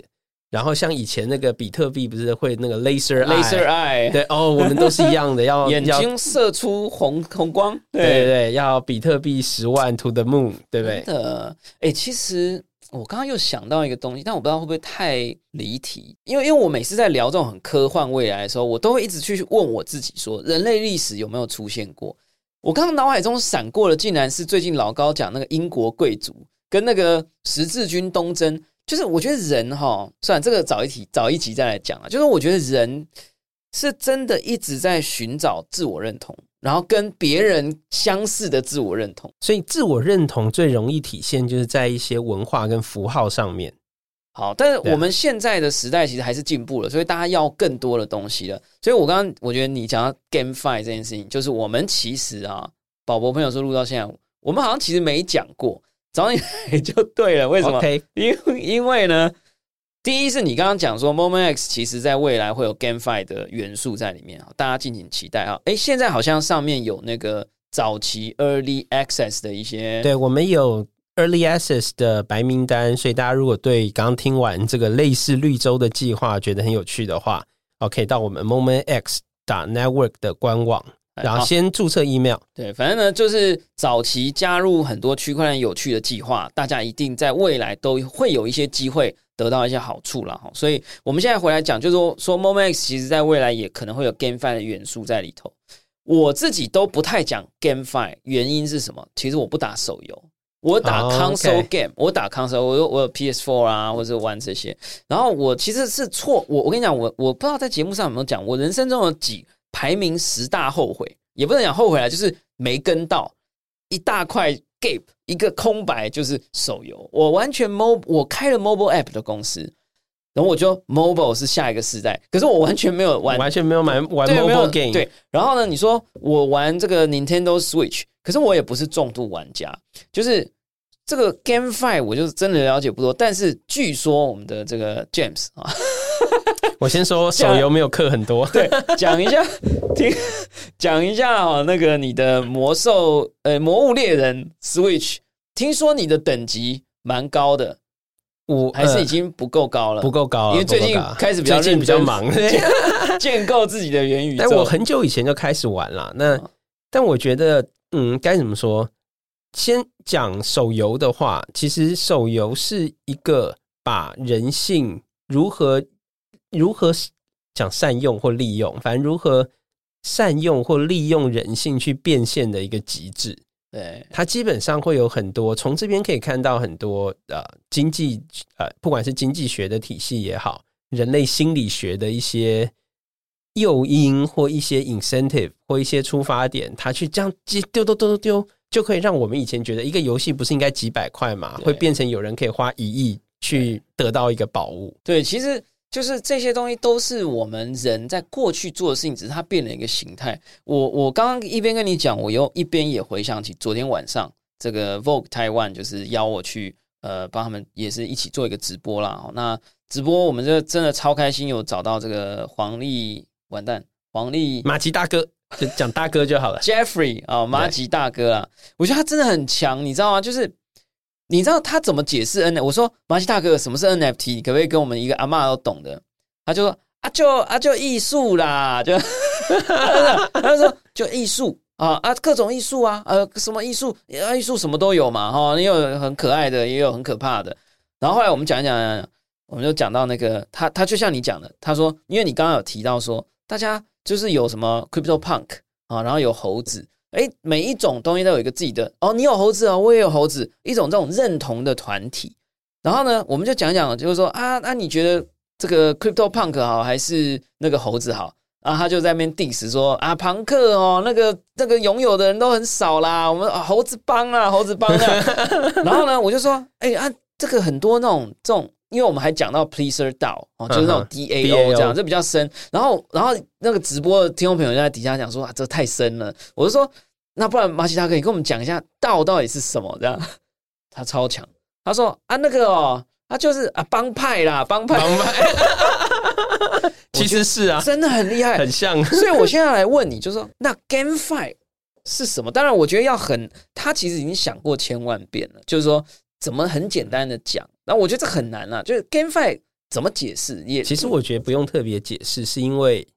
然后像以前那个比特币不是会那个 laser laser eye 对哦，我们都是一样的，要 眼睛射出红红光，对对，要比特币十万 to the moon，对不对？的，哎，其实我刚刚又想到一个东西，但我不知道会不会太离题，因为因为我每次在聊这种很科幻未来的时候，我都会一直去问我自己说，人类历史有没有出现过？我刚刚脑海中闪过了，竟然是最近老高讲那个英国贵族跟那个十字军东征。就是我觉得人哈，算了，这个早一题早一集再来讲啊。就是我觉得人是真的一直在寻找自我认同，然后跟别人相似的自我认同。所以自我认同最容易体现就是在一些文化跟符号上面。好，但是我们现在的时代其实还是进步了，所以大家要更多的东西了。所以我刚刚我觉得你讲到 GameFi 这件事情，就是我们其实啊，宝宝朋友说录到现在，我们好像其实没讲过。找你来就对了，为什么？因因为呢，第一是你刚刚讲说，Moment X 其实在未来会有 GameFi 的元素在里面啊，大家敬请期待啊！哎，现在好像上面有那个早期 Early Access 的一些，对我们有 Early Access 的白名单，所以大家如果对刚刚听完这个类似绿洲的计划觉得很有趣的话，哦，可以到我们 Moment X 打 Network 的官网，然后先注册 email。对，反正呢，就是早期加入很多区块链有趣的计划，大家一定在未来都会有一些机会得到一些好处了哈。所以我们现在回来讲，就是说说 Moment X 其实在未来也可能会有 GameFi 的元素在里头。我自己都不太讲 GameFi，原因是什么？其实我不打手游。我打 console game，我打 console，我有我有 PS4 啊，或者玩这些。然后我其实是错，我我跟你讲，我我不知道在节目上有没有讲，我人生中有几排名十大后悔，也不能讲后悔啊，就是没跟到一大块 gap，一个空白就是手游。我完全 mo，我开了 mobile app 的公司，然后我就 mobile 是下一个时代，可是我完全没有玩，完全没有买玩 mobile game。对，然后呢，你说我玩这个 Nintendo Switch，可是我也不是重度玩家，就是。这个 GameFi 我就是真的了解不多，但是据说我们的这个 James 啊，我先说手游没有氪很多，对，讲一下，听讲一下哦，那个你的魔兽呃魔物猎人 Switch，听说你的等级蛮高的，我还是已经不够高了，不够高，因为最近开始比较近比较忙，建构自己的元宇宙。但我很久以前就开始玩了，那但我觉得嗯，该怎么说？先讲手游的话，其实手游是一个把人性如何如何讲善用或利用，反正如何善用或利用人性去变现的一个极致。对，它基本上会有很多，从这边可以看到很多呃经济呃，不管是经济学的体系也好，人类心理学的一些诱因或一些 incentive 或一些出发点，它去这样丢丢丢丢丢。就可以让我们以前觉得一个游戏不是应该几百块嘛，会变成有人可以花一亿去得到一个宝物。对，其实就是这些东西都是我们人在过去做的事情，只是它变了一个形态。我我刚刚一边跟你讲，我又一边也回想起昨天晚上这个 Vogue Taiwan 就是邀我去呃帮他们也是一起做一个直播啦。那直播我们这真的超开心，有找到这个黄历完蛋黄历马吉大哥。就讲大哥就好了，Jeffrey 啊，马吉大哥啊，我觉得他真的很强，你知道吗？就是你知道他怎么解释 N？我说马西大哥，什么是 NFT？可不可以跟我们一个阿妈都懂的？他就说啊，就啊，就艺术啦，就 他就说就艺术啊啊，各种艺术啊，呃，什么艺术啊，艺术什么都有嘛，哈，也有很可爱的，也有很可怕的。然后后来我们讲一讲，我们就讲到那个他，他就像你讲的，他说，因为你刚刚有提到说，大家。就是有什么 Crypto Punk 啊，然后有猴子，哎，每一种东西都有一个自己的哦。你有猴子啊，我也有猴子，一种这种认同的团体。然后呢，我们就讲讲，就是说啊，那你觉得这个 Crypto Punk 好还是那个猴子好？啊，他就在那边 diss 说啊，庞克哦，那个那个拥有的人都很少啦，我们啊猴子帮啊，猴子帮啊。然后呢，我就说，哎啊，这个很多那种这种。因为我们还讲到 pleaser DAO 哦，就是那种 DAO 这样，这比较深。然后，然后那个直播的听众朋友就在底下讲说啊，这太深了。我就说，那不然马奇他可以跟我们讲一下 DAO 到底是什么？这样，他超强。他说啊，那个哦，他就是啊帮派啦，帮派。帮派。其实是啊，真的很厉害，很像。所以我现在来问你，就说那 game fight 是什么？当然，我觉得要很，他其实已经想过千万遍了，就是说怎么很简单的讲。那我觉得这很难啊，就是 game fight 怎么解释？也其实我觉得不用特别解释，是因为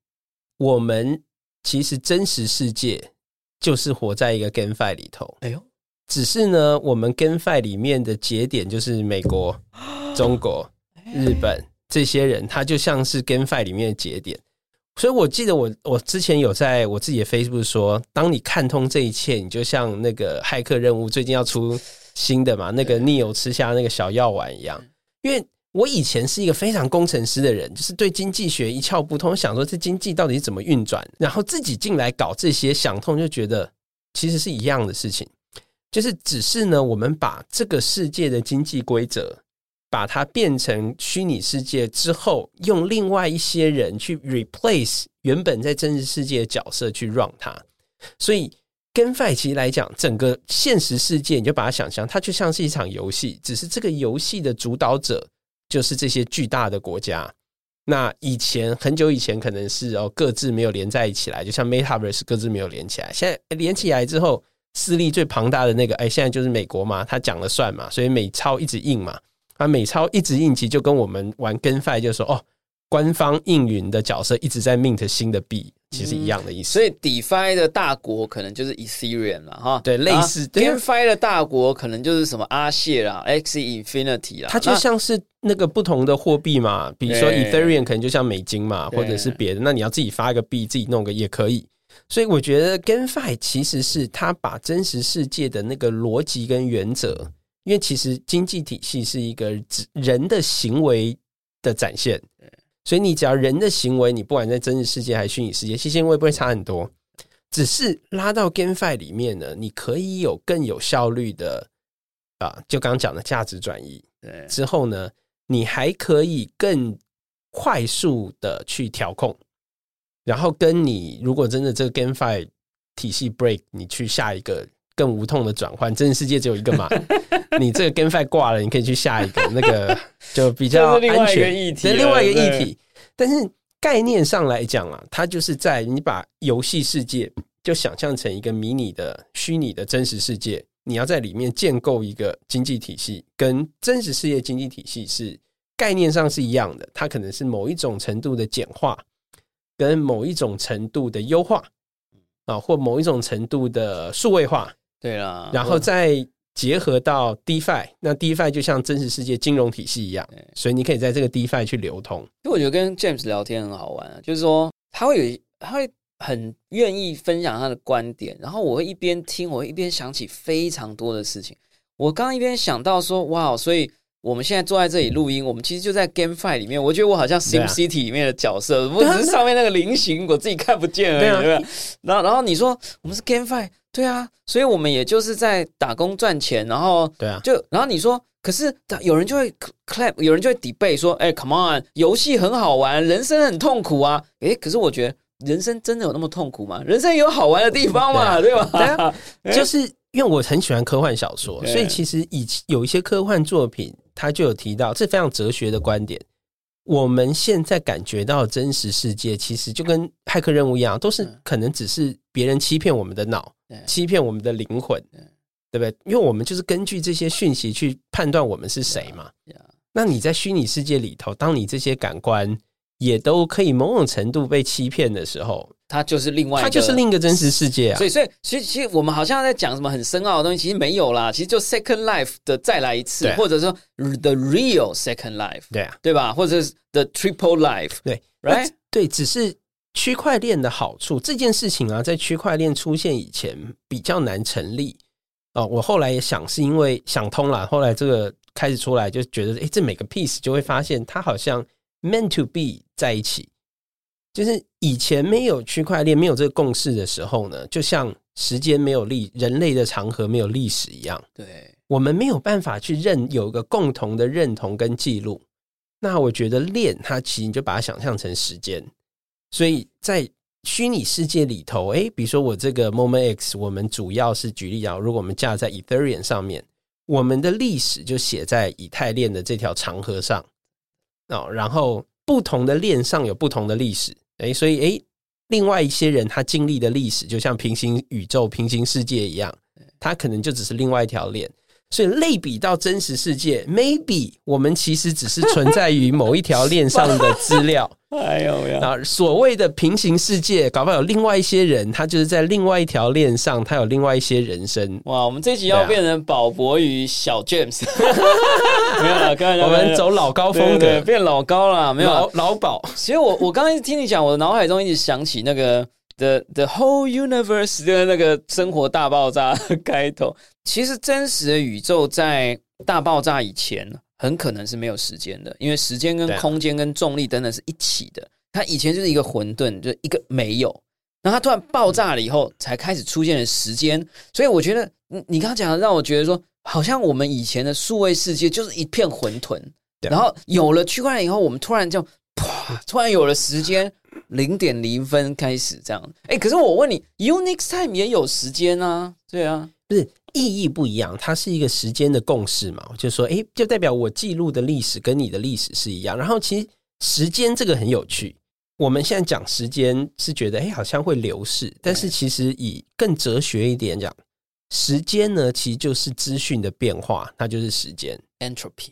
我们其实真实世界就是活在一个 GameFi 里头。哎呦，只是呢，我们 GameFi 里面的节点就是美国、中国、日本这些人，他就像是 GameFi 里面的节点。所以我记得我我之前有在我自己的 Facebook 说，当你看通这一切，你就像那个骇客任务最近要出。新的嘛，那个 Neo 吃下那个小药丸一样。因为我以前是一个非常工程师的人，就是对经济学一窍不通，想说这经济到底怎么运转，然后自己进来搞这些，想通就觉得其实是一样的事情，就是只是呢，我们把这个世界的经济规则，把它变成虚拟世界之后，用另外一些人去 replace 原本在真实世界的角色去 run 它，所以。跟 Fi 其实来讲，整个现实世界，你就把它想象，它就像是一场游戏，只是这个游戏的主导者就是这些巨大的国家。那以前很久以前，可能是哦各自没有连在一起来，就像 Metaverse 各自没有连起来。现在连起来之后，势力最庞大的那个，哎，现在就是美国嘛，他讲了算嘛，所以美钞一直印嘛，啊，美钞一直印，其实就跟我们玩跟 fi 就说哦，官方应允的角色一直在 mint 新的币，其实一样的意思。所以 DeFi 的大国可能就是 Ethereum 了哈，对，类似 GameFi 的大国可能就是什么阿谢啦、X Infinity 啦，它就像是那个不同的货币嘛，比如说 Ethereum 可能就像美金嘛，或者是别的，那你要自己发一个币，自己弄个也可以。所以我觉得 GameFi 其实是它把真实世界的那个逻辑跟原则，因为其实经济体系是一个人的行为的展现，所以你只要人的行为，你不管在真实世界还是虚拟世界，其实会不会差很多？只是拉到 GameFi 里面呢，你可以有更有效率的啊，就刚刚讲的价值转移。对，之后呢，你还可以更快速的去调控。然后跟你，如果真的这个 GameFi 体系 break，你去下一个更无痛的转换，真实世界只有一个嘛？你这个 GameFi 挂了，你可以去下一个，那个就比较安全。这另外一个议题，但是概念上来讲啊，它就是在你把游戏世界就想象成一个迷你的虚拟的真实世界，你要在里面建构一个经济体系，跟真实世界经济体系是概念上是一样的，它可能是某一种程度的简化。跟某一种程度的优化啊，或某一种程度的数位化，对啦，然后再结合到 DeFi，那 DeFi 就像真实世界金融体系一样，所以你可以在这个 DeFi 去流通。因为我觉得跟 James 聊天很好玩啊，就是说他会有，他会很愿意分享他的观点，然后我会一边听，我会一边想起非常多的事情。我刚刚一边想到说，哇，所以。我们现在坐在这里录音，我们其实就在 GameFi 里面。我觉得我好像 Sim City 里面的角色，不只是上面那个菱形，我自己看不见而已。对吧？然后，然后你说我们是 GameFi，对啊，所以我们也就是在打工赚钱。然后，对啊，就然后你说，可是有人就会 clap，有人就会 debate 说，哎，Come on，游戏很好玩，人生很痛苦啊。哎，可是我觉得人生真的有那么痛苦吗？人生有好玩的地方嘛，对吧？就是。因为我很喜欢科幻小说，所以其实以有一些科幻作品，它就有提到这非常哲学的观点。我们现在感觉到真实世界，其实就跟骇客任务一样，都是可能只是别人欺骗我们的脑，欺骗我们的灵魂，对不对？因为我们就是根据这些讯息去判断我们是谁嘛。那你在虚拟世界里头，当你这些感官也都可以某种程度被欺骗的时候。它就是另外，它就是另一个真实世界啊！所以，所以，其实，其实我们好像在讲什么很深奥的东西，其实没有啦。其实就 Second Life 的再来一次，或者说 The Real Second Life，对啊，对吧？或者是 The Triple Life，对，Right？对，只是区块链的好处这件事情啊，在区块链出现以前比较难成立哦。我后来也想，是因为想通了，后来这个开始出来，就觉得，哎，这每个 piece 就会发现，它好像 meant to be 在一起。就是以前没有区块链、没有这个共识的时候呢，就像时间没有历人类的长河没有历史一样，对我们没有办法去认有一个共同的认同跟记录。那我觉得链它其实你就把它想象成时间，所以在虚拟世界里头，诶，比如说我这个 Moment X，我们主要是举例啊，如果我们架在 Ethereum 上面，我们的历史就写在以太链的这条长河上哦，然后不同的链上有不同的历史。哎，所以哎，另外一些人他经历的历史，就像平行宇宙、平行世界一样，他可能就只是另外一条链。所以类比到真实世界，maybe 我们其实只是存在于某一条链上的资料。哎呦呀！啊，所谓的平行世界，搞不好有另外一些人，他就是在另外一条链上，他有另外一些人生。哇，我们这集要变成宝博与小 James，没有了，我们走老高风格，变老高了，没有老老宝。其实我我刚才听你讲，我的脑海中一直想起那个。The the whole universe 的 那个生活大爆炸开头，其实真实的宇宙在大爆炸以前，很可能是没有时间的，因为时间跟空间跟重力等等是一起的。它以前就是一个混沌，就一个没有，然后它突然爆炸了以后，才开始出现了时间。所以我觉得，你你刚刚讲的让我觉得说，好像我们以前的数位世界就是一片混沌，然后有了区块链以后，我们突然就啪，突然有了时间。零点零分开始这样，哎，可是我问你，Unix Time 也有时间啊？对啊，不是意义不一样，它是一个时间的共识嘛？就是说，哎，就代表我记录的历史跟你的历史是一样。然后其实时间这个很有趣，我们现在讲时间是觉得，哎，好像会流逝，但是其实以更哲学一点讲，时间呢，其实就是资讯的变化，那就是时间。entropy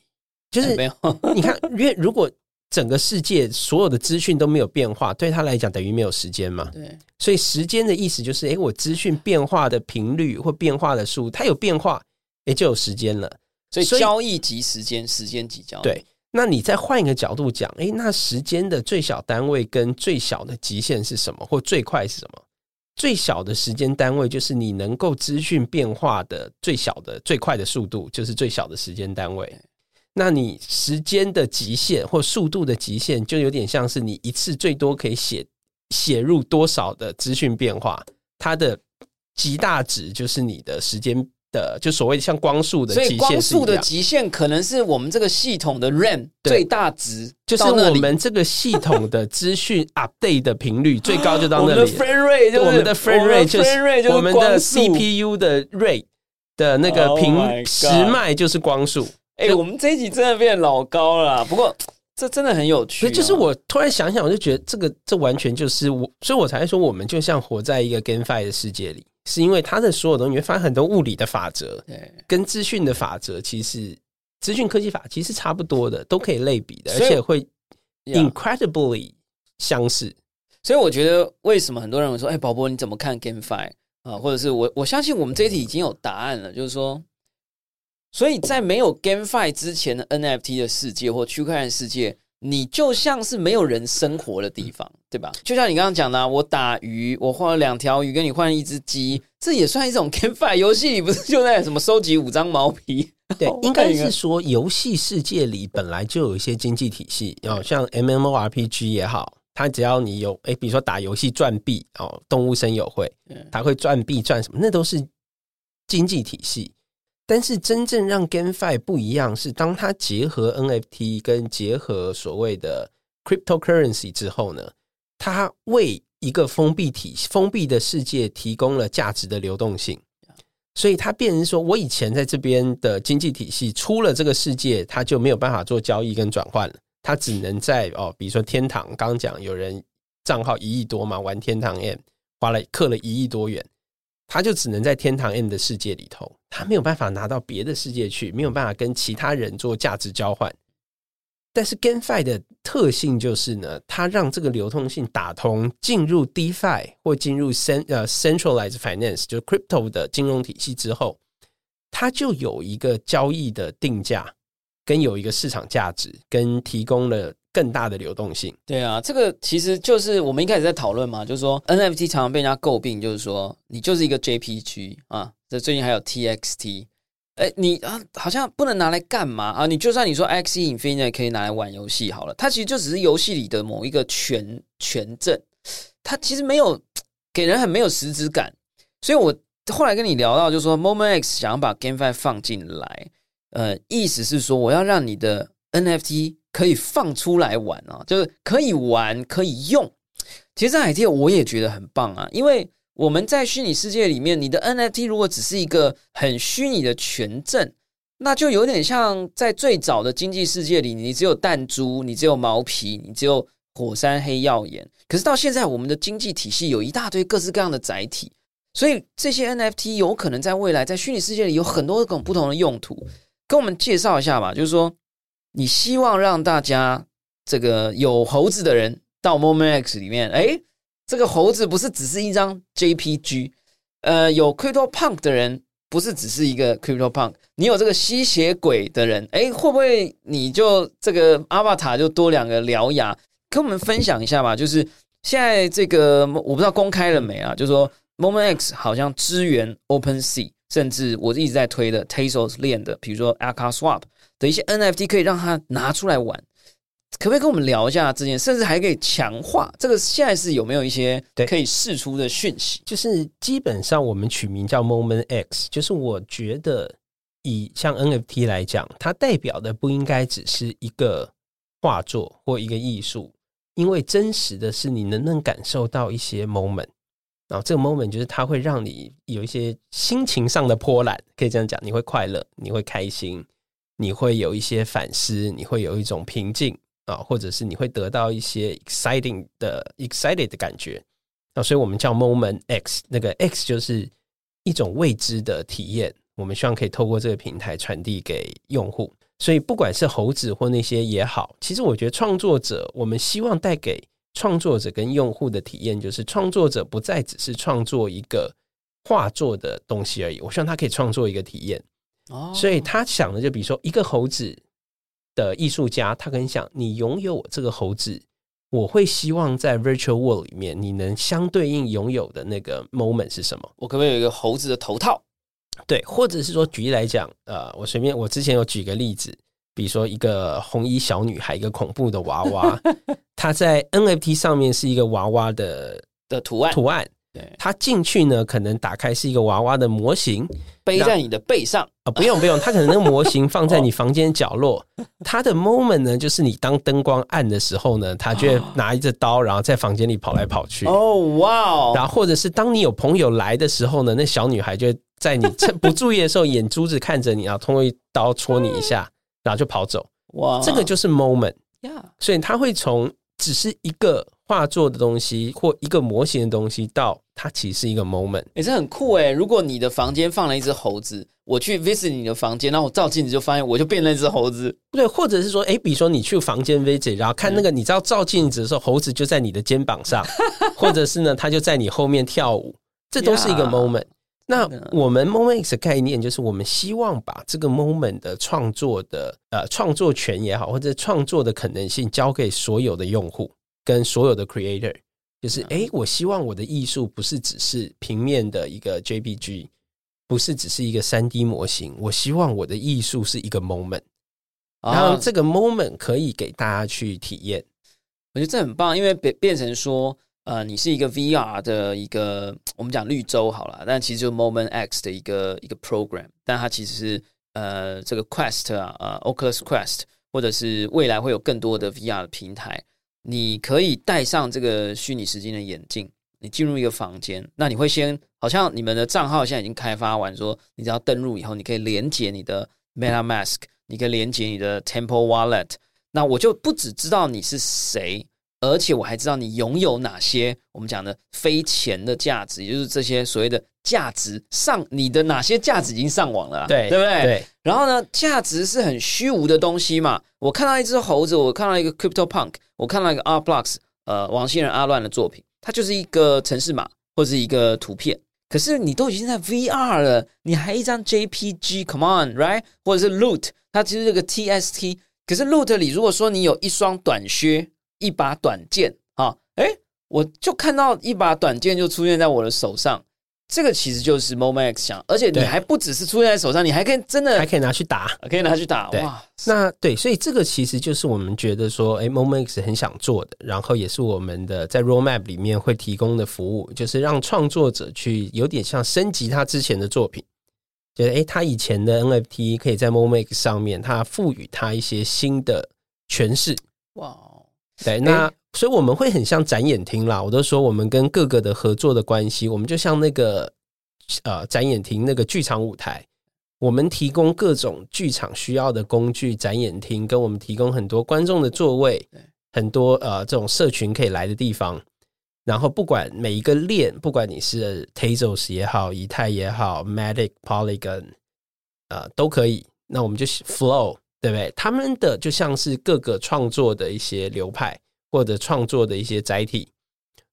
就是没有你看，因为如果整个世界所有的资讯都没有变化，对他来讲等于没有时间嘛。对所以时间的意思就是，哎，我资讯变化的频率或变化的数，它有变化，诶，就有时间了。所以所以交易即时间，时间即交易。对，那你再换一个角度讲，哎，那时间的最小单位跟最小的极限是什么，或最快是什么？最小的时间单位就是你能够资讯变化的最小的最快的速度，就是最小的时间单位。那你时间的极限或速度的极限，就有点像是你一次最多可以写写入多少的资讯变化，它的极大值就是你的时间的，就所谓像光速的所以极光速的。极限可能是我们这个系统的 RAM 最大值，就是我们这个系统的资讯 update 的频率最高就到我们的 frame rate 就是我们的 frame rate 就是我们的 CPU 的 rate 的那个 Oh 频 my God 时脉就是光速。哎、我们这一集真的变老高了，不过这真的很有趣、啊。所以就是我突然想想，我就觉得这个这完全就是我，所以我才会说我们就像活在一个 GameFi 的世界里，是因为它的所有东西，你会发现很多物理的法则对，跟资讯的法则，其实资讯科技法其实差不多的，都可以类比的，而且会 incredibly 相似。所以我觉得为什么很多人会说，哎、宝博你怎么看 GameFi 啊？或者是我我相信我们这一题已经有答案了，就是说，所以在没有 GameFi 之前的 NFT 的世界或区块链世界，你就像是没有人生活的地方，对吧？就像你刚刚讲的啊、我打鱼，我换了两条鱼，跟你换了一只鸡，这也算一种 GameFi 游戏里不是就在什么收集五张毛皮？对我，应该是说游戏世界里本来就有一些经济体系，哦，像 MMORPG 也好，它只要你有，哎，比如说打游戏赚币哦，动物森友会嗯，它会赚币赚什么，那都是经济体系。但是真正让 GameFi 不一样，是当它结合 NFT 跟结合所谓的 cryptocurrency 之后呢，它为一个封闭体封闭的世界提供了价值的流动性。所以它变成说，我以前在这边的经济体系出了这个世界，它就没有办法做交易跟转换了，它只能在哦，比如说天堂，刚刚讲有人账号一亿多嘛，玩天堂 M 花了氪了一亿多元，他就只能在天堂 M 的世界里头，他没有办法拿到别的世界去，没有办法跟其他人做价值交换。但是 GameFi 的特性就是呢，它让这个流通性打通，进入 DeFi 或进入 cen 呃 centralized finance，就是 crypto 的金融体系之后，它就有一个交易的定价，跟有一个市场价值，跟提供了更大的流动性。对啊，这个其实就是我们一开始在讨论嘛，就是说 NFT 常常被人家诟病，就是说你就是一个 JPG 啊，这最近还有 TXT，哎，你啊好像不能拿来干嘛啊？你就算你说 XE Infinite 可以拿来玩游戏好了，它其实就只是游戏里的某一个权权证，它其实没有给人很没有实质感，所以我后来跟你聊到，就是说 Moment X 想要把 GameFi 放进来，呃，意思是说我要让你的 NFT 可以放出来玩啊，就是可以玩可以用。其实这 idea 我也觉得很棒啊，因为我们在虚拟世界里面，你的 NFT 如果只是一个很虚拟的权证，那就有点像在最早的经济世界里，你只有弹珠，你只有毛皮，你只有火山黑曜岩。可是到现在，我们的经济体系有一大堆各式各样的载体，所以这些 NFT 有可能在未来在虚拟世界里有很多种不同的用途。跟我们介绍一下吧，就是说你希望让大家这个有猴子的人到 Moment X 里面，哎，这个猴子不是只是一张 JPG，呃，有 Crypto Punk 的人不是只是一个 Crypto Punk，你有这个吸血鬼的人，哎，会不会你就这个 Avatar 就多两个獠牙？跟我们分享一下吧，就是现在这个我不知道公开了没啊，就是说 Moment X 好像支援 Open Sea，甚至我一直在推的 Tezos 链的，比如说 Alka Swap 的一些 NFT 可以让他拿出来玩。可不可以跟我们聊一下这件，甚至还可以强化这个？现在是有没有一些可以试出的讯息？就是基本上我们取名叫 Moment X，就是我觉得以像 NFT 来讲，它代表的不应该只是一个画作或一个艺术，因为真实的是你能不能感受到一些 moment，然后这个 moment 就是它会让你有一些心情上的波澜，可以这样讲，你会快乐，你会开心，你会有一些反思，你会有一种平静啊，或者是你会得到一些 exciting 的 excited 的感觉。啊，所以我们叫 Moment X，那个 X 就是一种未知的体验，我们希望可以透过这个平台传递给用户。所以，不管是猴子或那些也好，其实我觉得创作者，我们希望带给创作者跟用户的体验，就是创作者不再只是创作一个画作的东西而已。我希望他可以创作一个体验。哦，所以他想的就比如说，一个猴子的艺术家，他可能想，你拥有我这个猴子，我会希望在 virtual world 里面，你能相对应拥有的那个 moment 是什么？我可不可以有一个猴子的头套？对，或者是说，举例来讲，呃，我随便，我之前有举个例子，比如说一个红衣小女孩，一个恐怖的娃娃，它在 NFT 上面是一个娃娃的的图案，图案。对，它进去呢，可能打开是一个娃娃的模型，背在你的背上啊，不用不用，它可能那个模型放在你房间角落。它的 moment 呢，就是你当灯光暗的时候呢，它就会拿一只刀，然后在房间里跑来跑去。哦，哇哦！然后或者是当你有朋友来的时候呢，那小女孩就。在你趁不注意的时候，眼珠子看着你，然后通过一刀戳你一下，然后就跑走。哇，这个就是 moment 呀。所以他会从只是一个画作的东西或一个模型的东西，到它其实是一个 moment。也是很酷哎！如果你的房间放了一只猴子，我去 visit 你的房间，然后我照镜子就发现我就变了那只猴子。对，或者是说，哎，比如说你去房间 visit，然后看那个，你知道照镜子的时候，猴子就在你的肩膀上，或者是呢，它就在你后面跳舞，这都是一个 moment。那我们 moment 的概念就是，我们希望把这个 moment 的创作的呃创作权也好，或者创作的可能性交给所有的用户跟所有的 creator。就是，哎，我希望我的艺术不是只是平面的一个 JPG，不是只是一个三 D 模型。我希望我的艺术是一个 moment，然后这个 moment 可以给大家去体验。我觉得这很棒，因为变变成说。呃，你是一个 VR 的一个，我们讲绿洲好了，但其实就 Moment X 的一个一个 program，但它其实是呃这个 Quest 啊，呃 Oculus Quest，或者是未来会有更多的 VR 的平台，你可以戴上这个虚拟实境的眼镜，你进入一个房间，那你会先好像你们的账号现在已经开发完，说你只要登录以后，你可以连接你的 Meta Mask，你可以连接你的 Temple Wallet，那我就不只知道你是谁。而且我还知道你拥有哪些我们讲的非钱的价值，也就是这些所谓的价值上，你的哪些价值已经上网了，对对不对？对。然后呢，价值是很虚无的东西嘛。我看到一只猴子，我看到一个 Crypto Punk，我看到一个 Art Blocks，呃，王星人阿乱的作品，它就是一个城市码或者一个图片。可是你都已经在 VR 了，你还一张 JPG，Come on，right？或者是 Loot，它其实这个 TST。可是 Loot 里，如果说你有一双短靴。一把短剑啊，哎，我就看到一把短剑就出现在我的手上，这个其实就是 Moment X 想，而且你还不只是出现在手上，你还可以真的还可以拿去打，可以拿去打，哇！那对，所以这个其实就是我们觉得说，哎，Moment X 很想做的，然后也是我们的在 Roadmap 里面会提供的服务，就是让创作者去有点像升级他之前的作品，就是哎，他以前的 NFT 可以在 Moment X 上面，他赋予他一些新的诠释，哇！对，那所以我们会很像展演厅啦。我都说我们跟各个的合作的关系，我们就像那个呃展演厅那个剧场舞台，我们提供各种剧场需要的工具，展演厅跟我们提供很多观众的座位，很多呃这种社群可以来的地方。然后不管每一个链，不管你是 Tazos 也好，以太也好，Matic Polygon，呃都可以。那我们就 Flow。对不对？他们的就像是各个创作的一些流派或者创作的一些载体，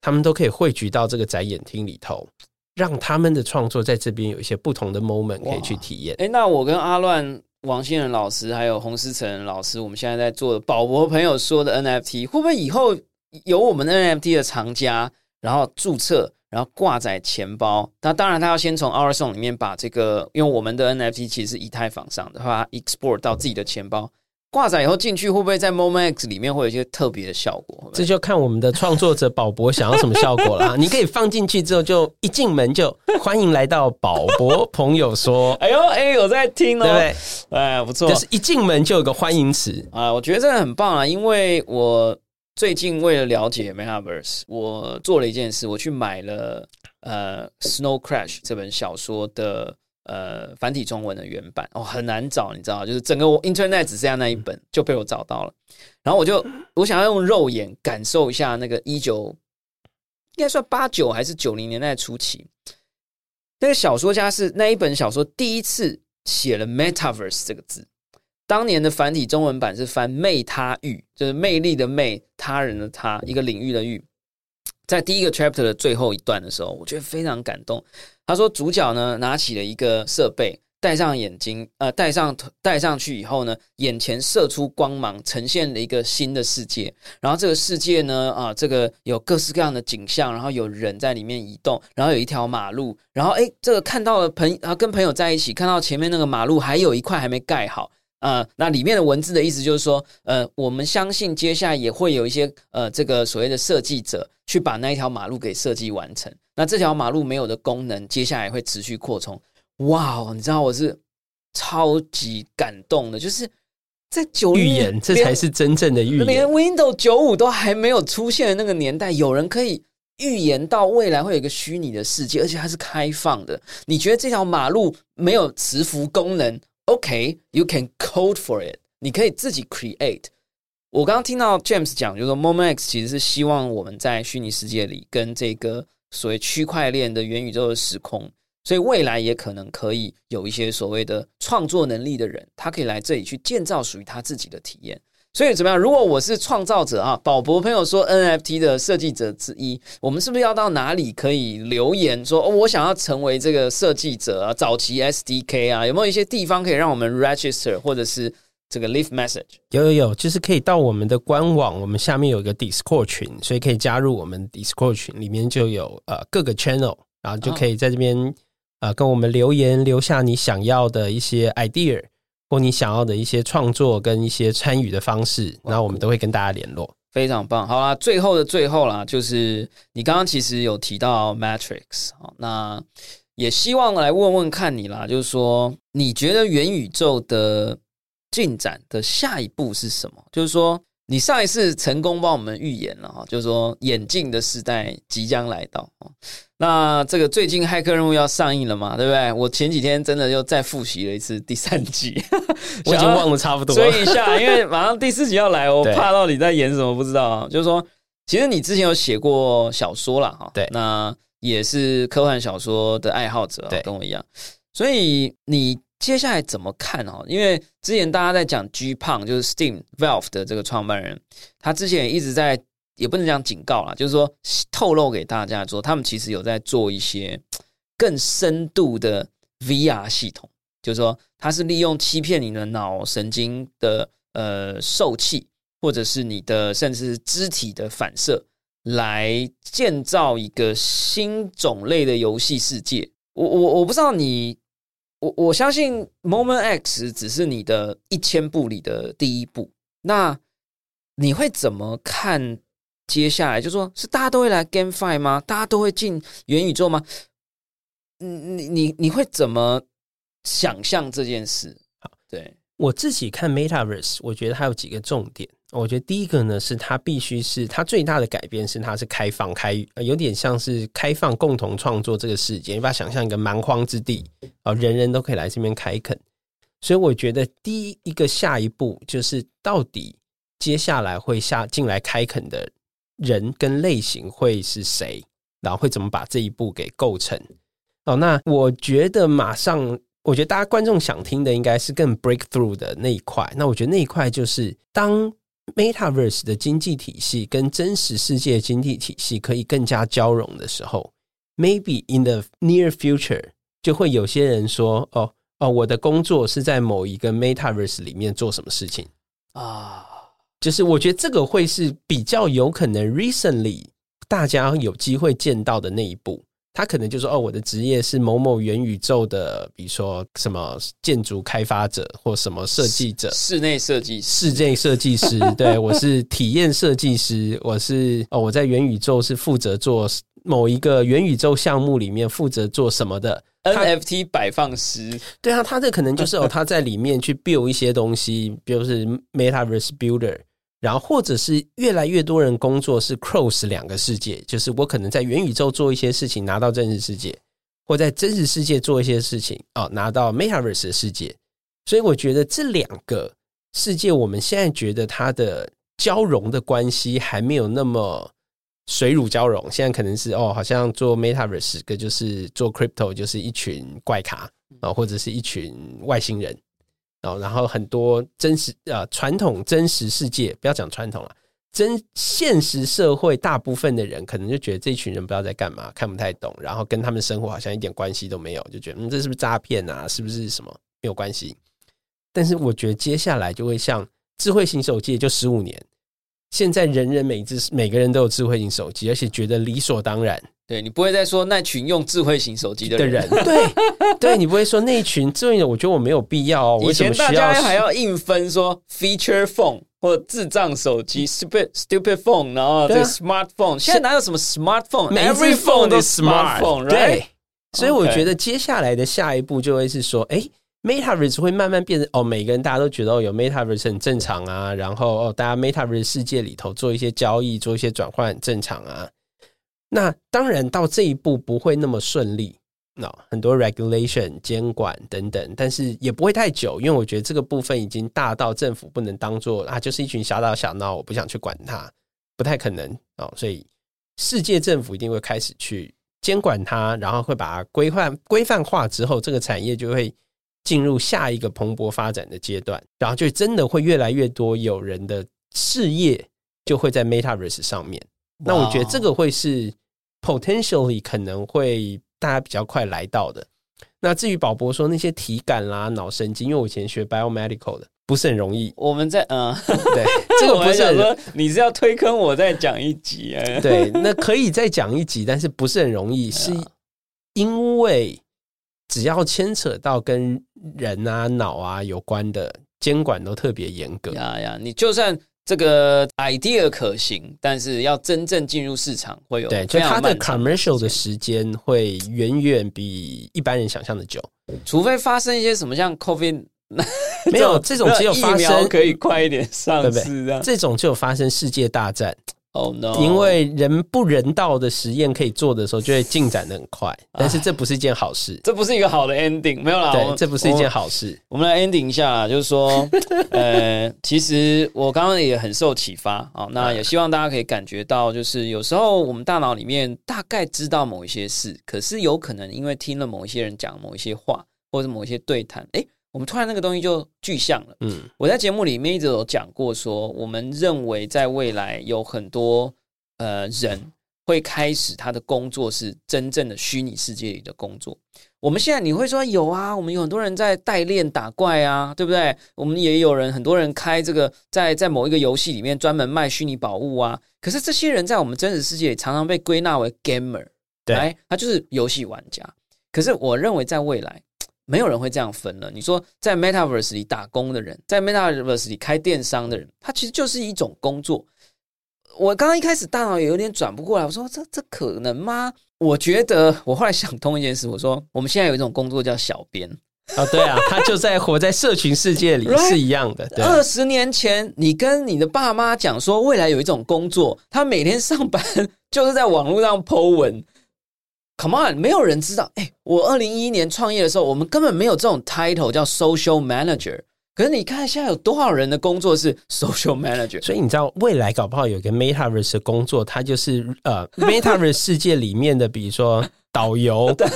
他们都可以汇聚到这个展演厅里头，让他们的创作在这边有一些不同的 moment 可以去体验。哎，那我跟阿乱、王新仁老师还有洪思成老师，我们现在在做的宝博朋友说的 NFT，会不会以后有我们 NFT 的藏家，然后注册？然后挂在钱包，那当然他要先从 Our Song 里面把这个，因为我们的 NFT 其实是以太坊上的，话 export 到自己的钱包，挂载以后进去，会不会在 Moment X 里面会有一些特别的效果？这就看我们的创作者宝博想要什么效果了。你可以放进去之后，就一进门就欢迎来到宝博朋友说，哎呦哎，我在听哦，对不对？哎，不错，就是一进门就有个欢迎词啊，我觉得这个很棒啊，因为我。最近为了了解 Metaverse，我做了一件事，我去买了呃《Snow Crash》这本小说的呃繁体中文的原版哦，很难找，你知道，就是整个 Internet 只剩下那一本就被我找到了。然后我就我想要用肉眼感受一下那个一九应该算八九还是九零年代初期那个小说家是那一本小说第一次写了 “metaverse” 这个字。当年的繁体中文版是翻“魅他域”，就是魅力的魅，他人的他，一个领域的域。在第一个 chapter 的最后一段的时候，我觉得非常感动。他说，主角呢拿起了一个设备，戴上眼睛，呃，戴上戴上去以后呢，眼前射出光芒，呈现了一个新的世界。然后这个世界呢，啊，这个有各式各样的景象，然后有人在里面移动，然后有一条马路，然后哎，这个看到了朋，啊，跟朋友在一起，看到前面那个马路还有一块还没盖好。呃，那里面的文字的意思就是说，呃，我们相信接下来也会有一些呃，这个所谓的设计者去把那一条马路给设计完成。那这条马路没有的功能，接下来会持续扩充。哇，你知道我是超级感动的，就是在九预言，这才是真正的预言。连 Windows 九五都还没有出现的那个年代，有人可以预言到未来会有一个虚拟的世界，而且它是开放的。你觉得这条马路没有磁浮功能？OK，you can code for it。你可以自己 create。我刚刚听到 James 讲，就是说 Moment X 其实是希望我们在虚拟世界里跟这个所谓区块链的元宇宙的时空，所以未来也可能可以有一些所谓的创作能力的人，他可以来这里去建造属于他自己的体验。所以怎么样？如果我是创造者啊，宝博朋友说 NFT 的设计者之一，我们是不是要到哪里可以留言说，哦我想要成为这个设计者啊？早期 SDK 啊，有没有一些地方可以让我们 register 或者是这个 leave message？有有有，就是可以到我们的官网，我们下面有一个 Discord 群，所以可以加入我们 Discord 群，里面就有呃各个 channel，然后就可以在这边呃跟我们留言，留下你想要的一些 idea。或你想要的一些创作跟一些参与的方式，然后我们都会跟大家联络。非常棒，好啦，最后的最后啦，就是你刚刚其实有提到 Matrix 啊，那也希望来问问看你啦，就是说你觉得元宇宙的进展的下一步是什么？就是说你上一次成功帮我们预言了哈，就是说眼镜的时代即将来到那这个最近骇客任务要上映了嘛？对不对？我前几天真的又再复习了一次第三集，我已经忘了差不多。追一下，因为马上第四集要来，我 怕到底在演什么，不知道啊。就是说，其实你之前有写过小说了哈，对，那也是科幻小说的爱好者，对，跟我一样。所以你接下来怎么看哦？因为之前大家在讲 G 胖，就是 Steam Valve 的这个创办人，他之前也一直在。也不能讲警告啦，就是说透露给大家说，他们其实有在做一些更深度的 VR 系统，就是说它是利用欺骗你的脑神经的呃受气，或者是你的甚至是肢体的反射，来建造一个新种类的游戏世界。我我我不知道你，我我相信 Moment X 只是你的一千步里的第一步，那你会怎么看？接下来就说是大家都会来 GameFi 吗？大家都会进元宇宙吗？嗯，你你你会怎么想象这件事？好，对我自己看 Metaverse，我觉得它有几个重点。我觉得第一个呢，是它必须是它最大的改变是它是开放开，有点像是开放共同创作这个世界。你把它想象一个蛮荒之地啊，人人都可以来这边开垦。所以我觉得第一个下一步就是到底接下来会下进来开垦的。人跟类型会是谁？然后会怎么把这一步给构成？哦，那我觉得马上，我觉得大家观众想听的应该是更 breakthrough 的那一块。那我觉得那一块就是当 metaverse 的经济体系跟真实世界经济体系可以更加交融的时候，maybe in the near future 就会有些人说：“哦哦，我的工作是在某一个 metaverse 里面做什么事情啊？”就是我觉得这个会是比较有可能，recently 大家有机会见到的那一步。他可能就说：“哦，我的职业是某某元宇宙的，比如说什么建筑开发者或什么设计者，室内设计室内设计师。对我是体验设计师，我是哦，我在元宇宙是负责做某一个元宇宙项目里面负责做什么的 NFT 摆放师。对啊，他这可能就是哦，他在里面去 build 一些东西，比如是 Metaverse Builder。”然后，或者是越来越多人工作是 cross 两个世界，就是我可能在元宇宙做一些事情，拿到真实世界；或在真实世界做一些事情，哦，拿到 metaverse 的世界。所以，我觉得这两个世界，我们现在觉得它的交融的关系还没有那么水乳交融，现在可能是哦，好像做 Metaverse 个就是做 Crypto 就是一群怪咖啊，或者是一群外星人哦，然后很多真实啊传统真实世界不要讲传统了。真现实社会，大部分的人可能就觉得这群人不知道在干嘛，看不太懂，然后跟他们生活好像一点关系都没有，就觉得嗯，这是不是诈骗啊？是不是什么没有关系？但是我觉得接下来就会像智慧型手机，也就十五年，现在人人每只每个人都有智慧型手机，而且觉得理所当然。对你不会再说那群用智慧型手机的人，对对，你不会说那群智慧的，我觉得我没有必要。以前大家还要硬分说 feature phone 或智障手机 stupid stupid phone，然后这 smartphone，现在哪有什么 smartphone？Every phone 都 smartphone，对。所以我觉得接下来的下一步就会是说，哎，metaverse 会慢慢变成哦，每个人大家都觉得哦，有 metaverse 很正常啊，然后哦，大家 metaverse 世界里头做一些交易、做一些转换很正常啊。那当然到这一步不会那么顺利，那很多 regulation 监管等等，但是也不会太久，因为我觉得这个部分已经大到政府不能当做啊，就是一群小打小闹，我不想去管它，不太可能哦。所以世界政府一定会开始去监管它，然后会把它规范规范化之后，这个产业就会进入下一个蓬勃发展的阶段，然后就真的会越来越多有人的事业就会在 Metaverse 上面。那我觉得这个会是。Potentially 可能会大家比较快来到的。那至于宝博说那些体感啦、脑神经，因为我以前学 biomedical 的，不是很容易。我们在嗯，对，这个不是说你是要推坑我再讲一集啊？对，那可以再讲一集，但是不是很容易，是因为只要牵扯到跟人啊、脑啊有关的监管都特别严格呀呀，你就算。这个 idea 可行，但是要真正进入市场会有对，就它的 commercial 的时间会远远比一般人想象的久，除非发生一些什么像 COVID，没有这种只有发生 可以快一点上市，这种只有发生世界大战。哦 no！因为人不人道的实验可以做的时候，就会进展的很快。但是这不是一件好事，这不是一个好的 ending，没有啦。对，这不是一件好事。我们来 ending 一下，就是说，呃，其实我刚刚也很受启发啊。那也希望大家可以感觉到，就是有时候我们大脑里面大概知道某一些事，可是有可能因为听了某一些人讲某一些话，或者某一些对谈，哎。我们突然那个东西就具象了。嗯，我在节目里面一直有讲过，说我们认为在未来有很多呃人会开始他的工作是真正的虚拟世界里的工作。我们现在你会说有啊，我们有很多人在代练打怪啊，对不对？我们也有人很多人开这个在在某一个游戏里面专门卖虚拟宝物啊。可是这些人在我们真实世界里常常被归纳为 gamer，对，他就是游戏玩家。可是我认为在未来。没有人会这样分了。你说在 Metaverse 里打工的人，在 Metaverse 里开电商的人，他其实就是一种工作。我刚刚一开始大脑也有点转不过来，我说这这可能吗？我觉得我后来想通一件事，我说我们现在有一种工作叫小编啊，对啊，他就在活在社群世界里是一样的。二十年前，你跟你的爸妈讲说未来有一种工作，他每天上班 就是在网络上 Po 文。Come on，没有人知道。哎，我二零一一年创业的时候，我们根本没有这种 title 叫 social manager。可是你看，现在有多少人的工作是 social manager？所以你知道，未来搞不好有个 metaverse 的工作，它就是呃 metaverse 世界里面的，比如说导游，对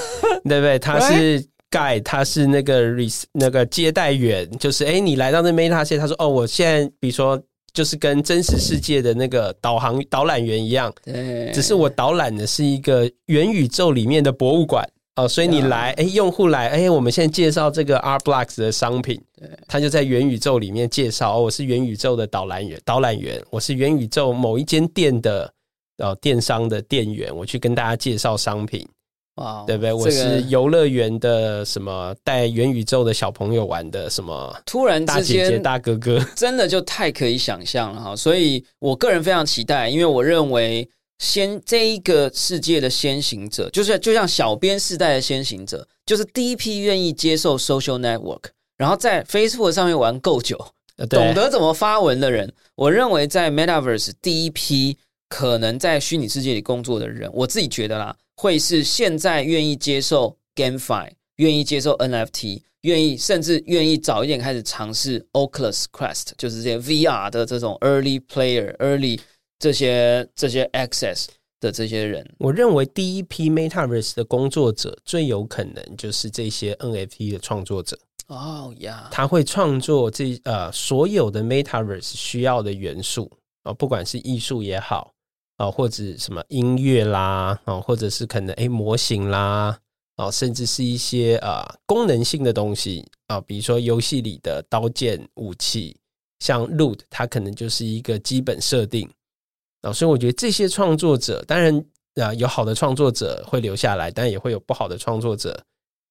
不对？他是 guide，他是那个 re 那个接待员，就是哎，你来到那 meta 世界，他说哦，我现在比如说。就是跟真实世界的那个导航导览员一样，对，只是我导览的是一个元宇宙里面的博物馆。哦，所以你来，哎，用户来，哎，我们现在介绍这个 R Blocks 的商品，对，他就在元宇宙里面介绍，哦，我是元宇宙的导览员，导览员，我是元宇宙某一间店的呃电商的店员，我去跟大家介绍商品。哇，对不对？我是游乐园的什么带元宇宙的小朋友玩的什么？突然之间，大哥哥真的就太可以想象了哈！所以我个人非常期待，因为我认为先这一个世界的先行者，就是就像小编世代的先行者，就是第一批愿意接受 social network，然后在 Facebook 上面玩够久，懂得怎么发文的人。我认为在 Metaverse 第一批可能在虚拟世界里工作的人，我自己觉得啦。会是现在愿意接受 GameFi，愿意接受 NFT，愿意甚至愿意早一点开始尝试 Oculus Quest，就是这些 VR 的这种 Early Player、Early 这些这些 Access，的这些人。我认为第一批 Metaverse 的工作者最有可能就是这些 NFT 的创作者。哦呀，他会创作这呃所有的 Metaverse 需要的元素啊，不管是艺术也好啊，或者什么音乐啦啊，或者是可能诶模型啦啊，甚至是一些呃功能性的东西啊，比如说游戏里的刀剑武器，像 Loot，它可能就是一个基本设定啊，所以我觉得这些创作者，当然啊有好的创作者会留下来，但也会有不好的创作者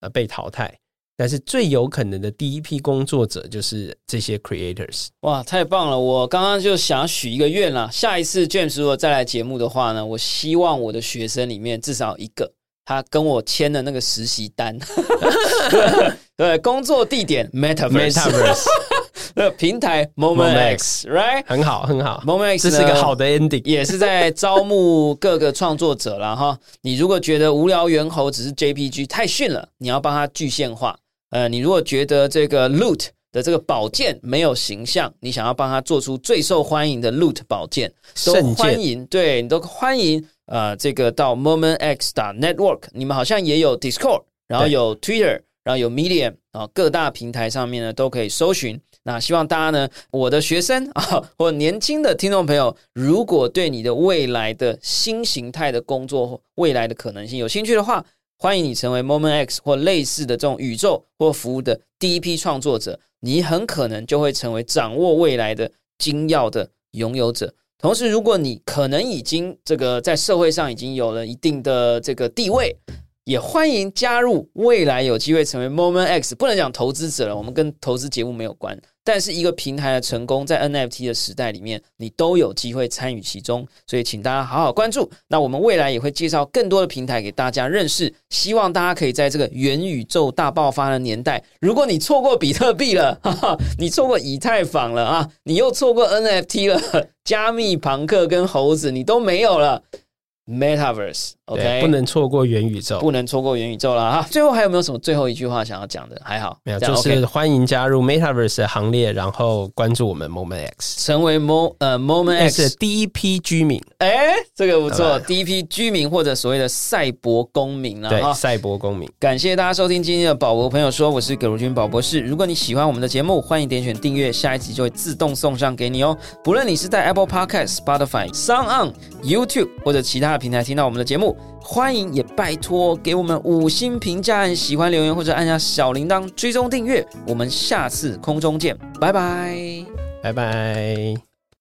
呃被淘汰。但是最有可能的第一批工作者就是这些 creators。哇，太棒了！我刚刚就想许一个愿啦，下一次 James 如果再来节目的话呢，我希望我的学生里面至少一个，他跟我签的那个实习单，对，工作地点 Metaverse，那 平台 Moment X，right，很好，很好，Moment X 这是一个好的 ending，也是在招募各个创作者了哈。你如果觉得无聊猿猴只是 JPG 太逊了，你要帮他具现化。呃，你如果觉得这个 loot 的这个宝剑没有形象，你想要帮他做出最受欢迎的 loot 宝剑，都欢迎，对你都欢迎。呃，这个到 moment x 打 network，你们好像也有 Discord，然后有 Twitter，然后有 Medium 啊，各大平台上面呢都可以搜寻。那希望大家呢，我的学生 啊，或年轻的听众朋友，如果对你的未来的新形态的工作、未来的可能性有兴趣的话。欢迎你成为 Moment X 或类似的这种宇宙或服务的第一批创作者，你很可能就会成为掌握未来的精要的拥有者。同时，如果你可能已经这个在社会上已经有了一定的这个地位。也欢迎加入，未来有机会成为 Moment X，不能讲投资者了，我们跟投资节目没有关。但是一个平台的成功，在 NFT 的时代里面，你都有机会参与其中。所以，请大家好好关注。那我们未来也会介绍更多的平台给大家认识。希望大家可以在这个元宇宙大爆发的年代，如果你错过比特币了，哈哈，你错过以太坊了啊，你又错过 NFT 了，加密朋克跟猴子你都没有了。Metaverse，OK，不能错过元宇宙，不能错过元宇宙了哈。最后还有没有什么最后一句话想要讲的？还好，没有，就是欢迎加入 Metaverse 的行列，然后关注我们 Moment X，成为 Mo 呃 Moment X 的第一批居民。哎，这个不错，第一批居民或者所谓的赛博公民了哈。赛博公民，感谢大家收听今天的宝博朋友说，我是葛如君宝博士。如果你喜欢我们的节目，欢迎点选订阅，下一集就会自动送上给你哦。不论你是在 Apple Podcast、Spotify、Sound On、YouTube 或者其他。平台听到我们的节目，欢迎也拜托给我们五星评价，按喜欢留言或者按下小铃铛追踪订阅。我们下次空中见，拜拜，拜拜。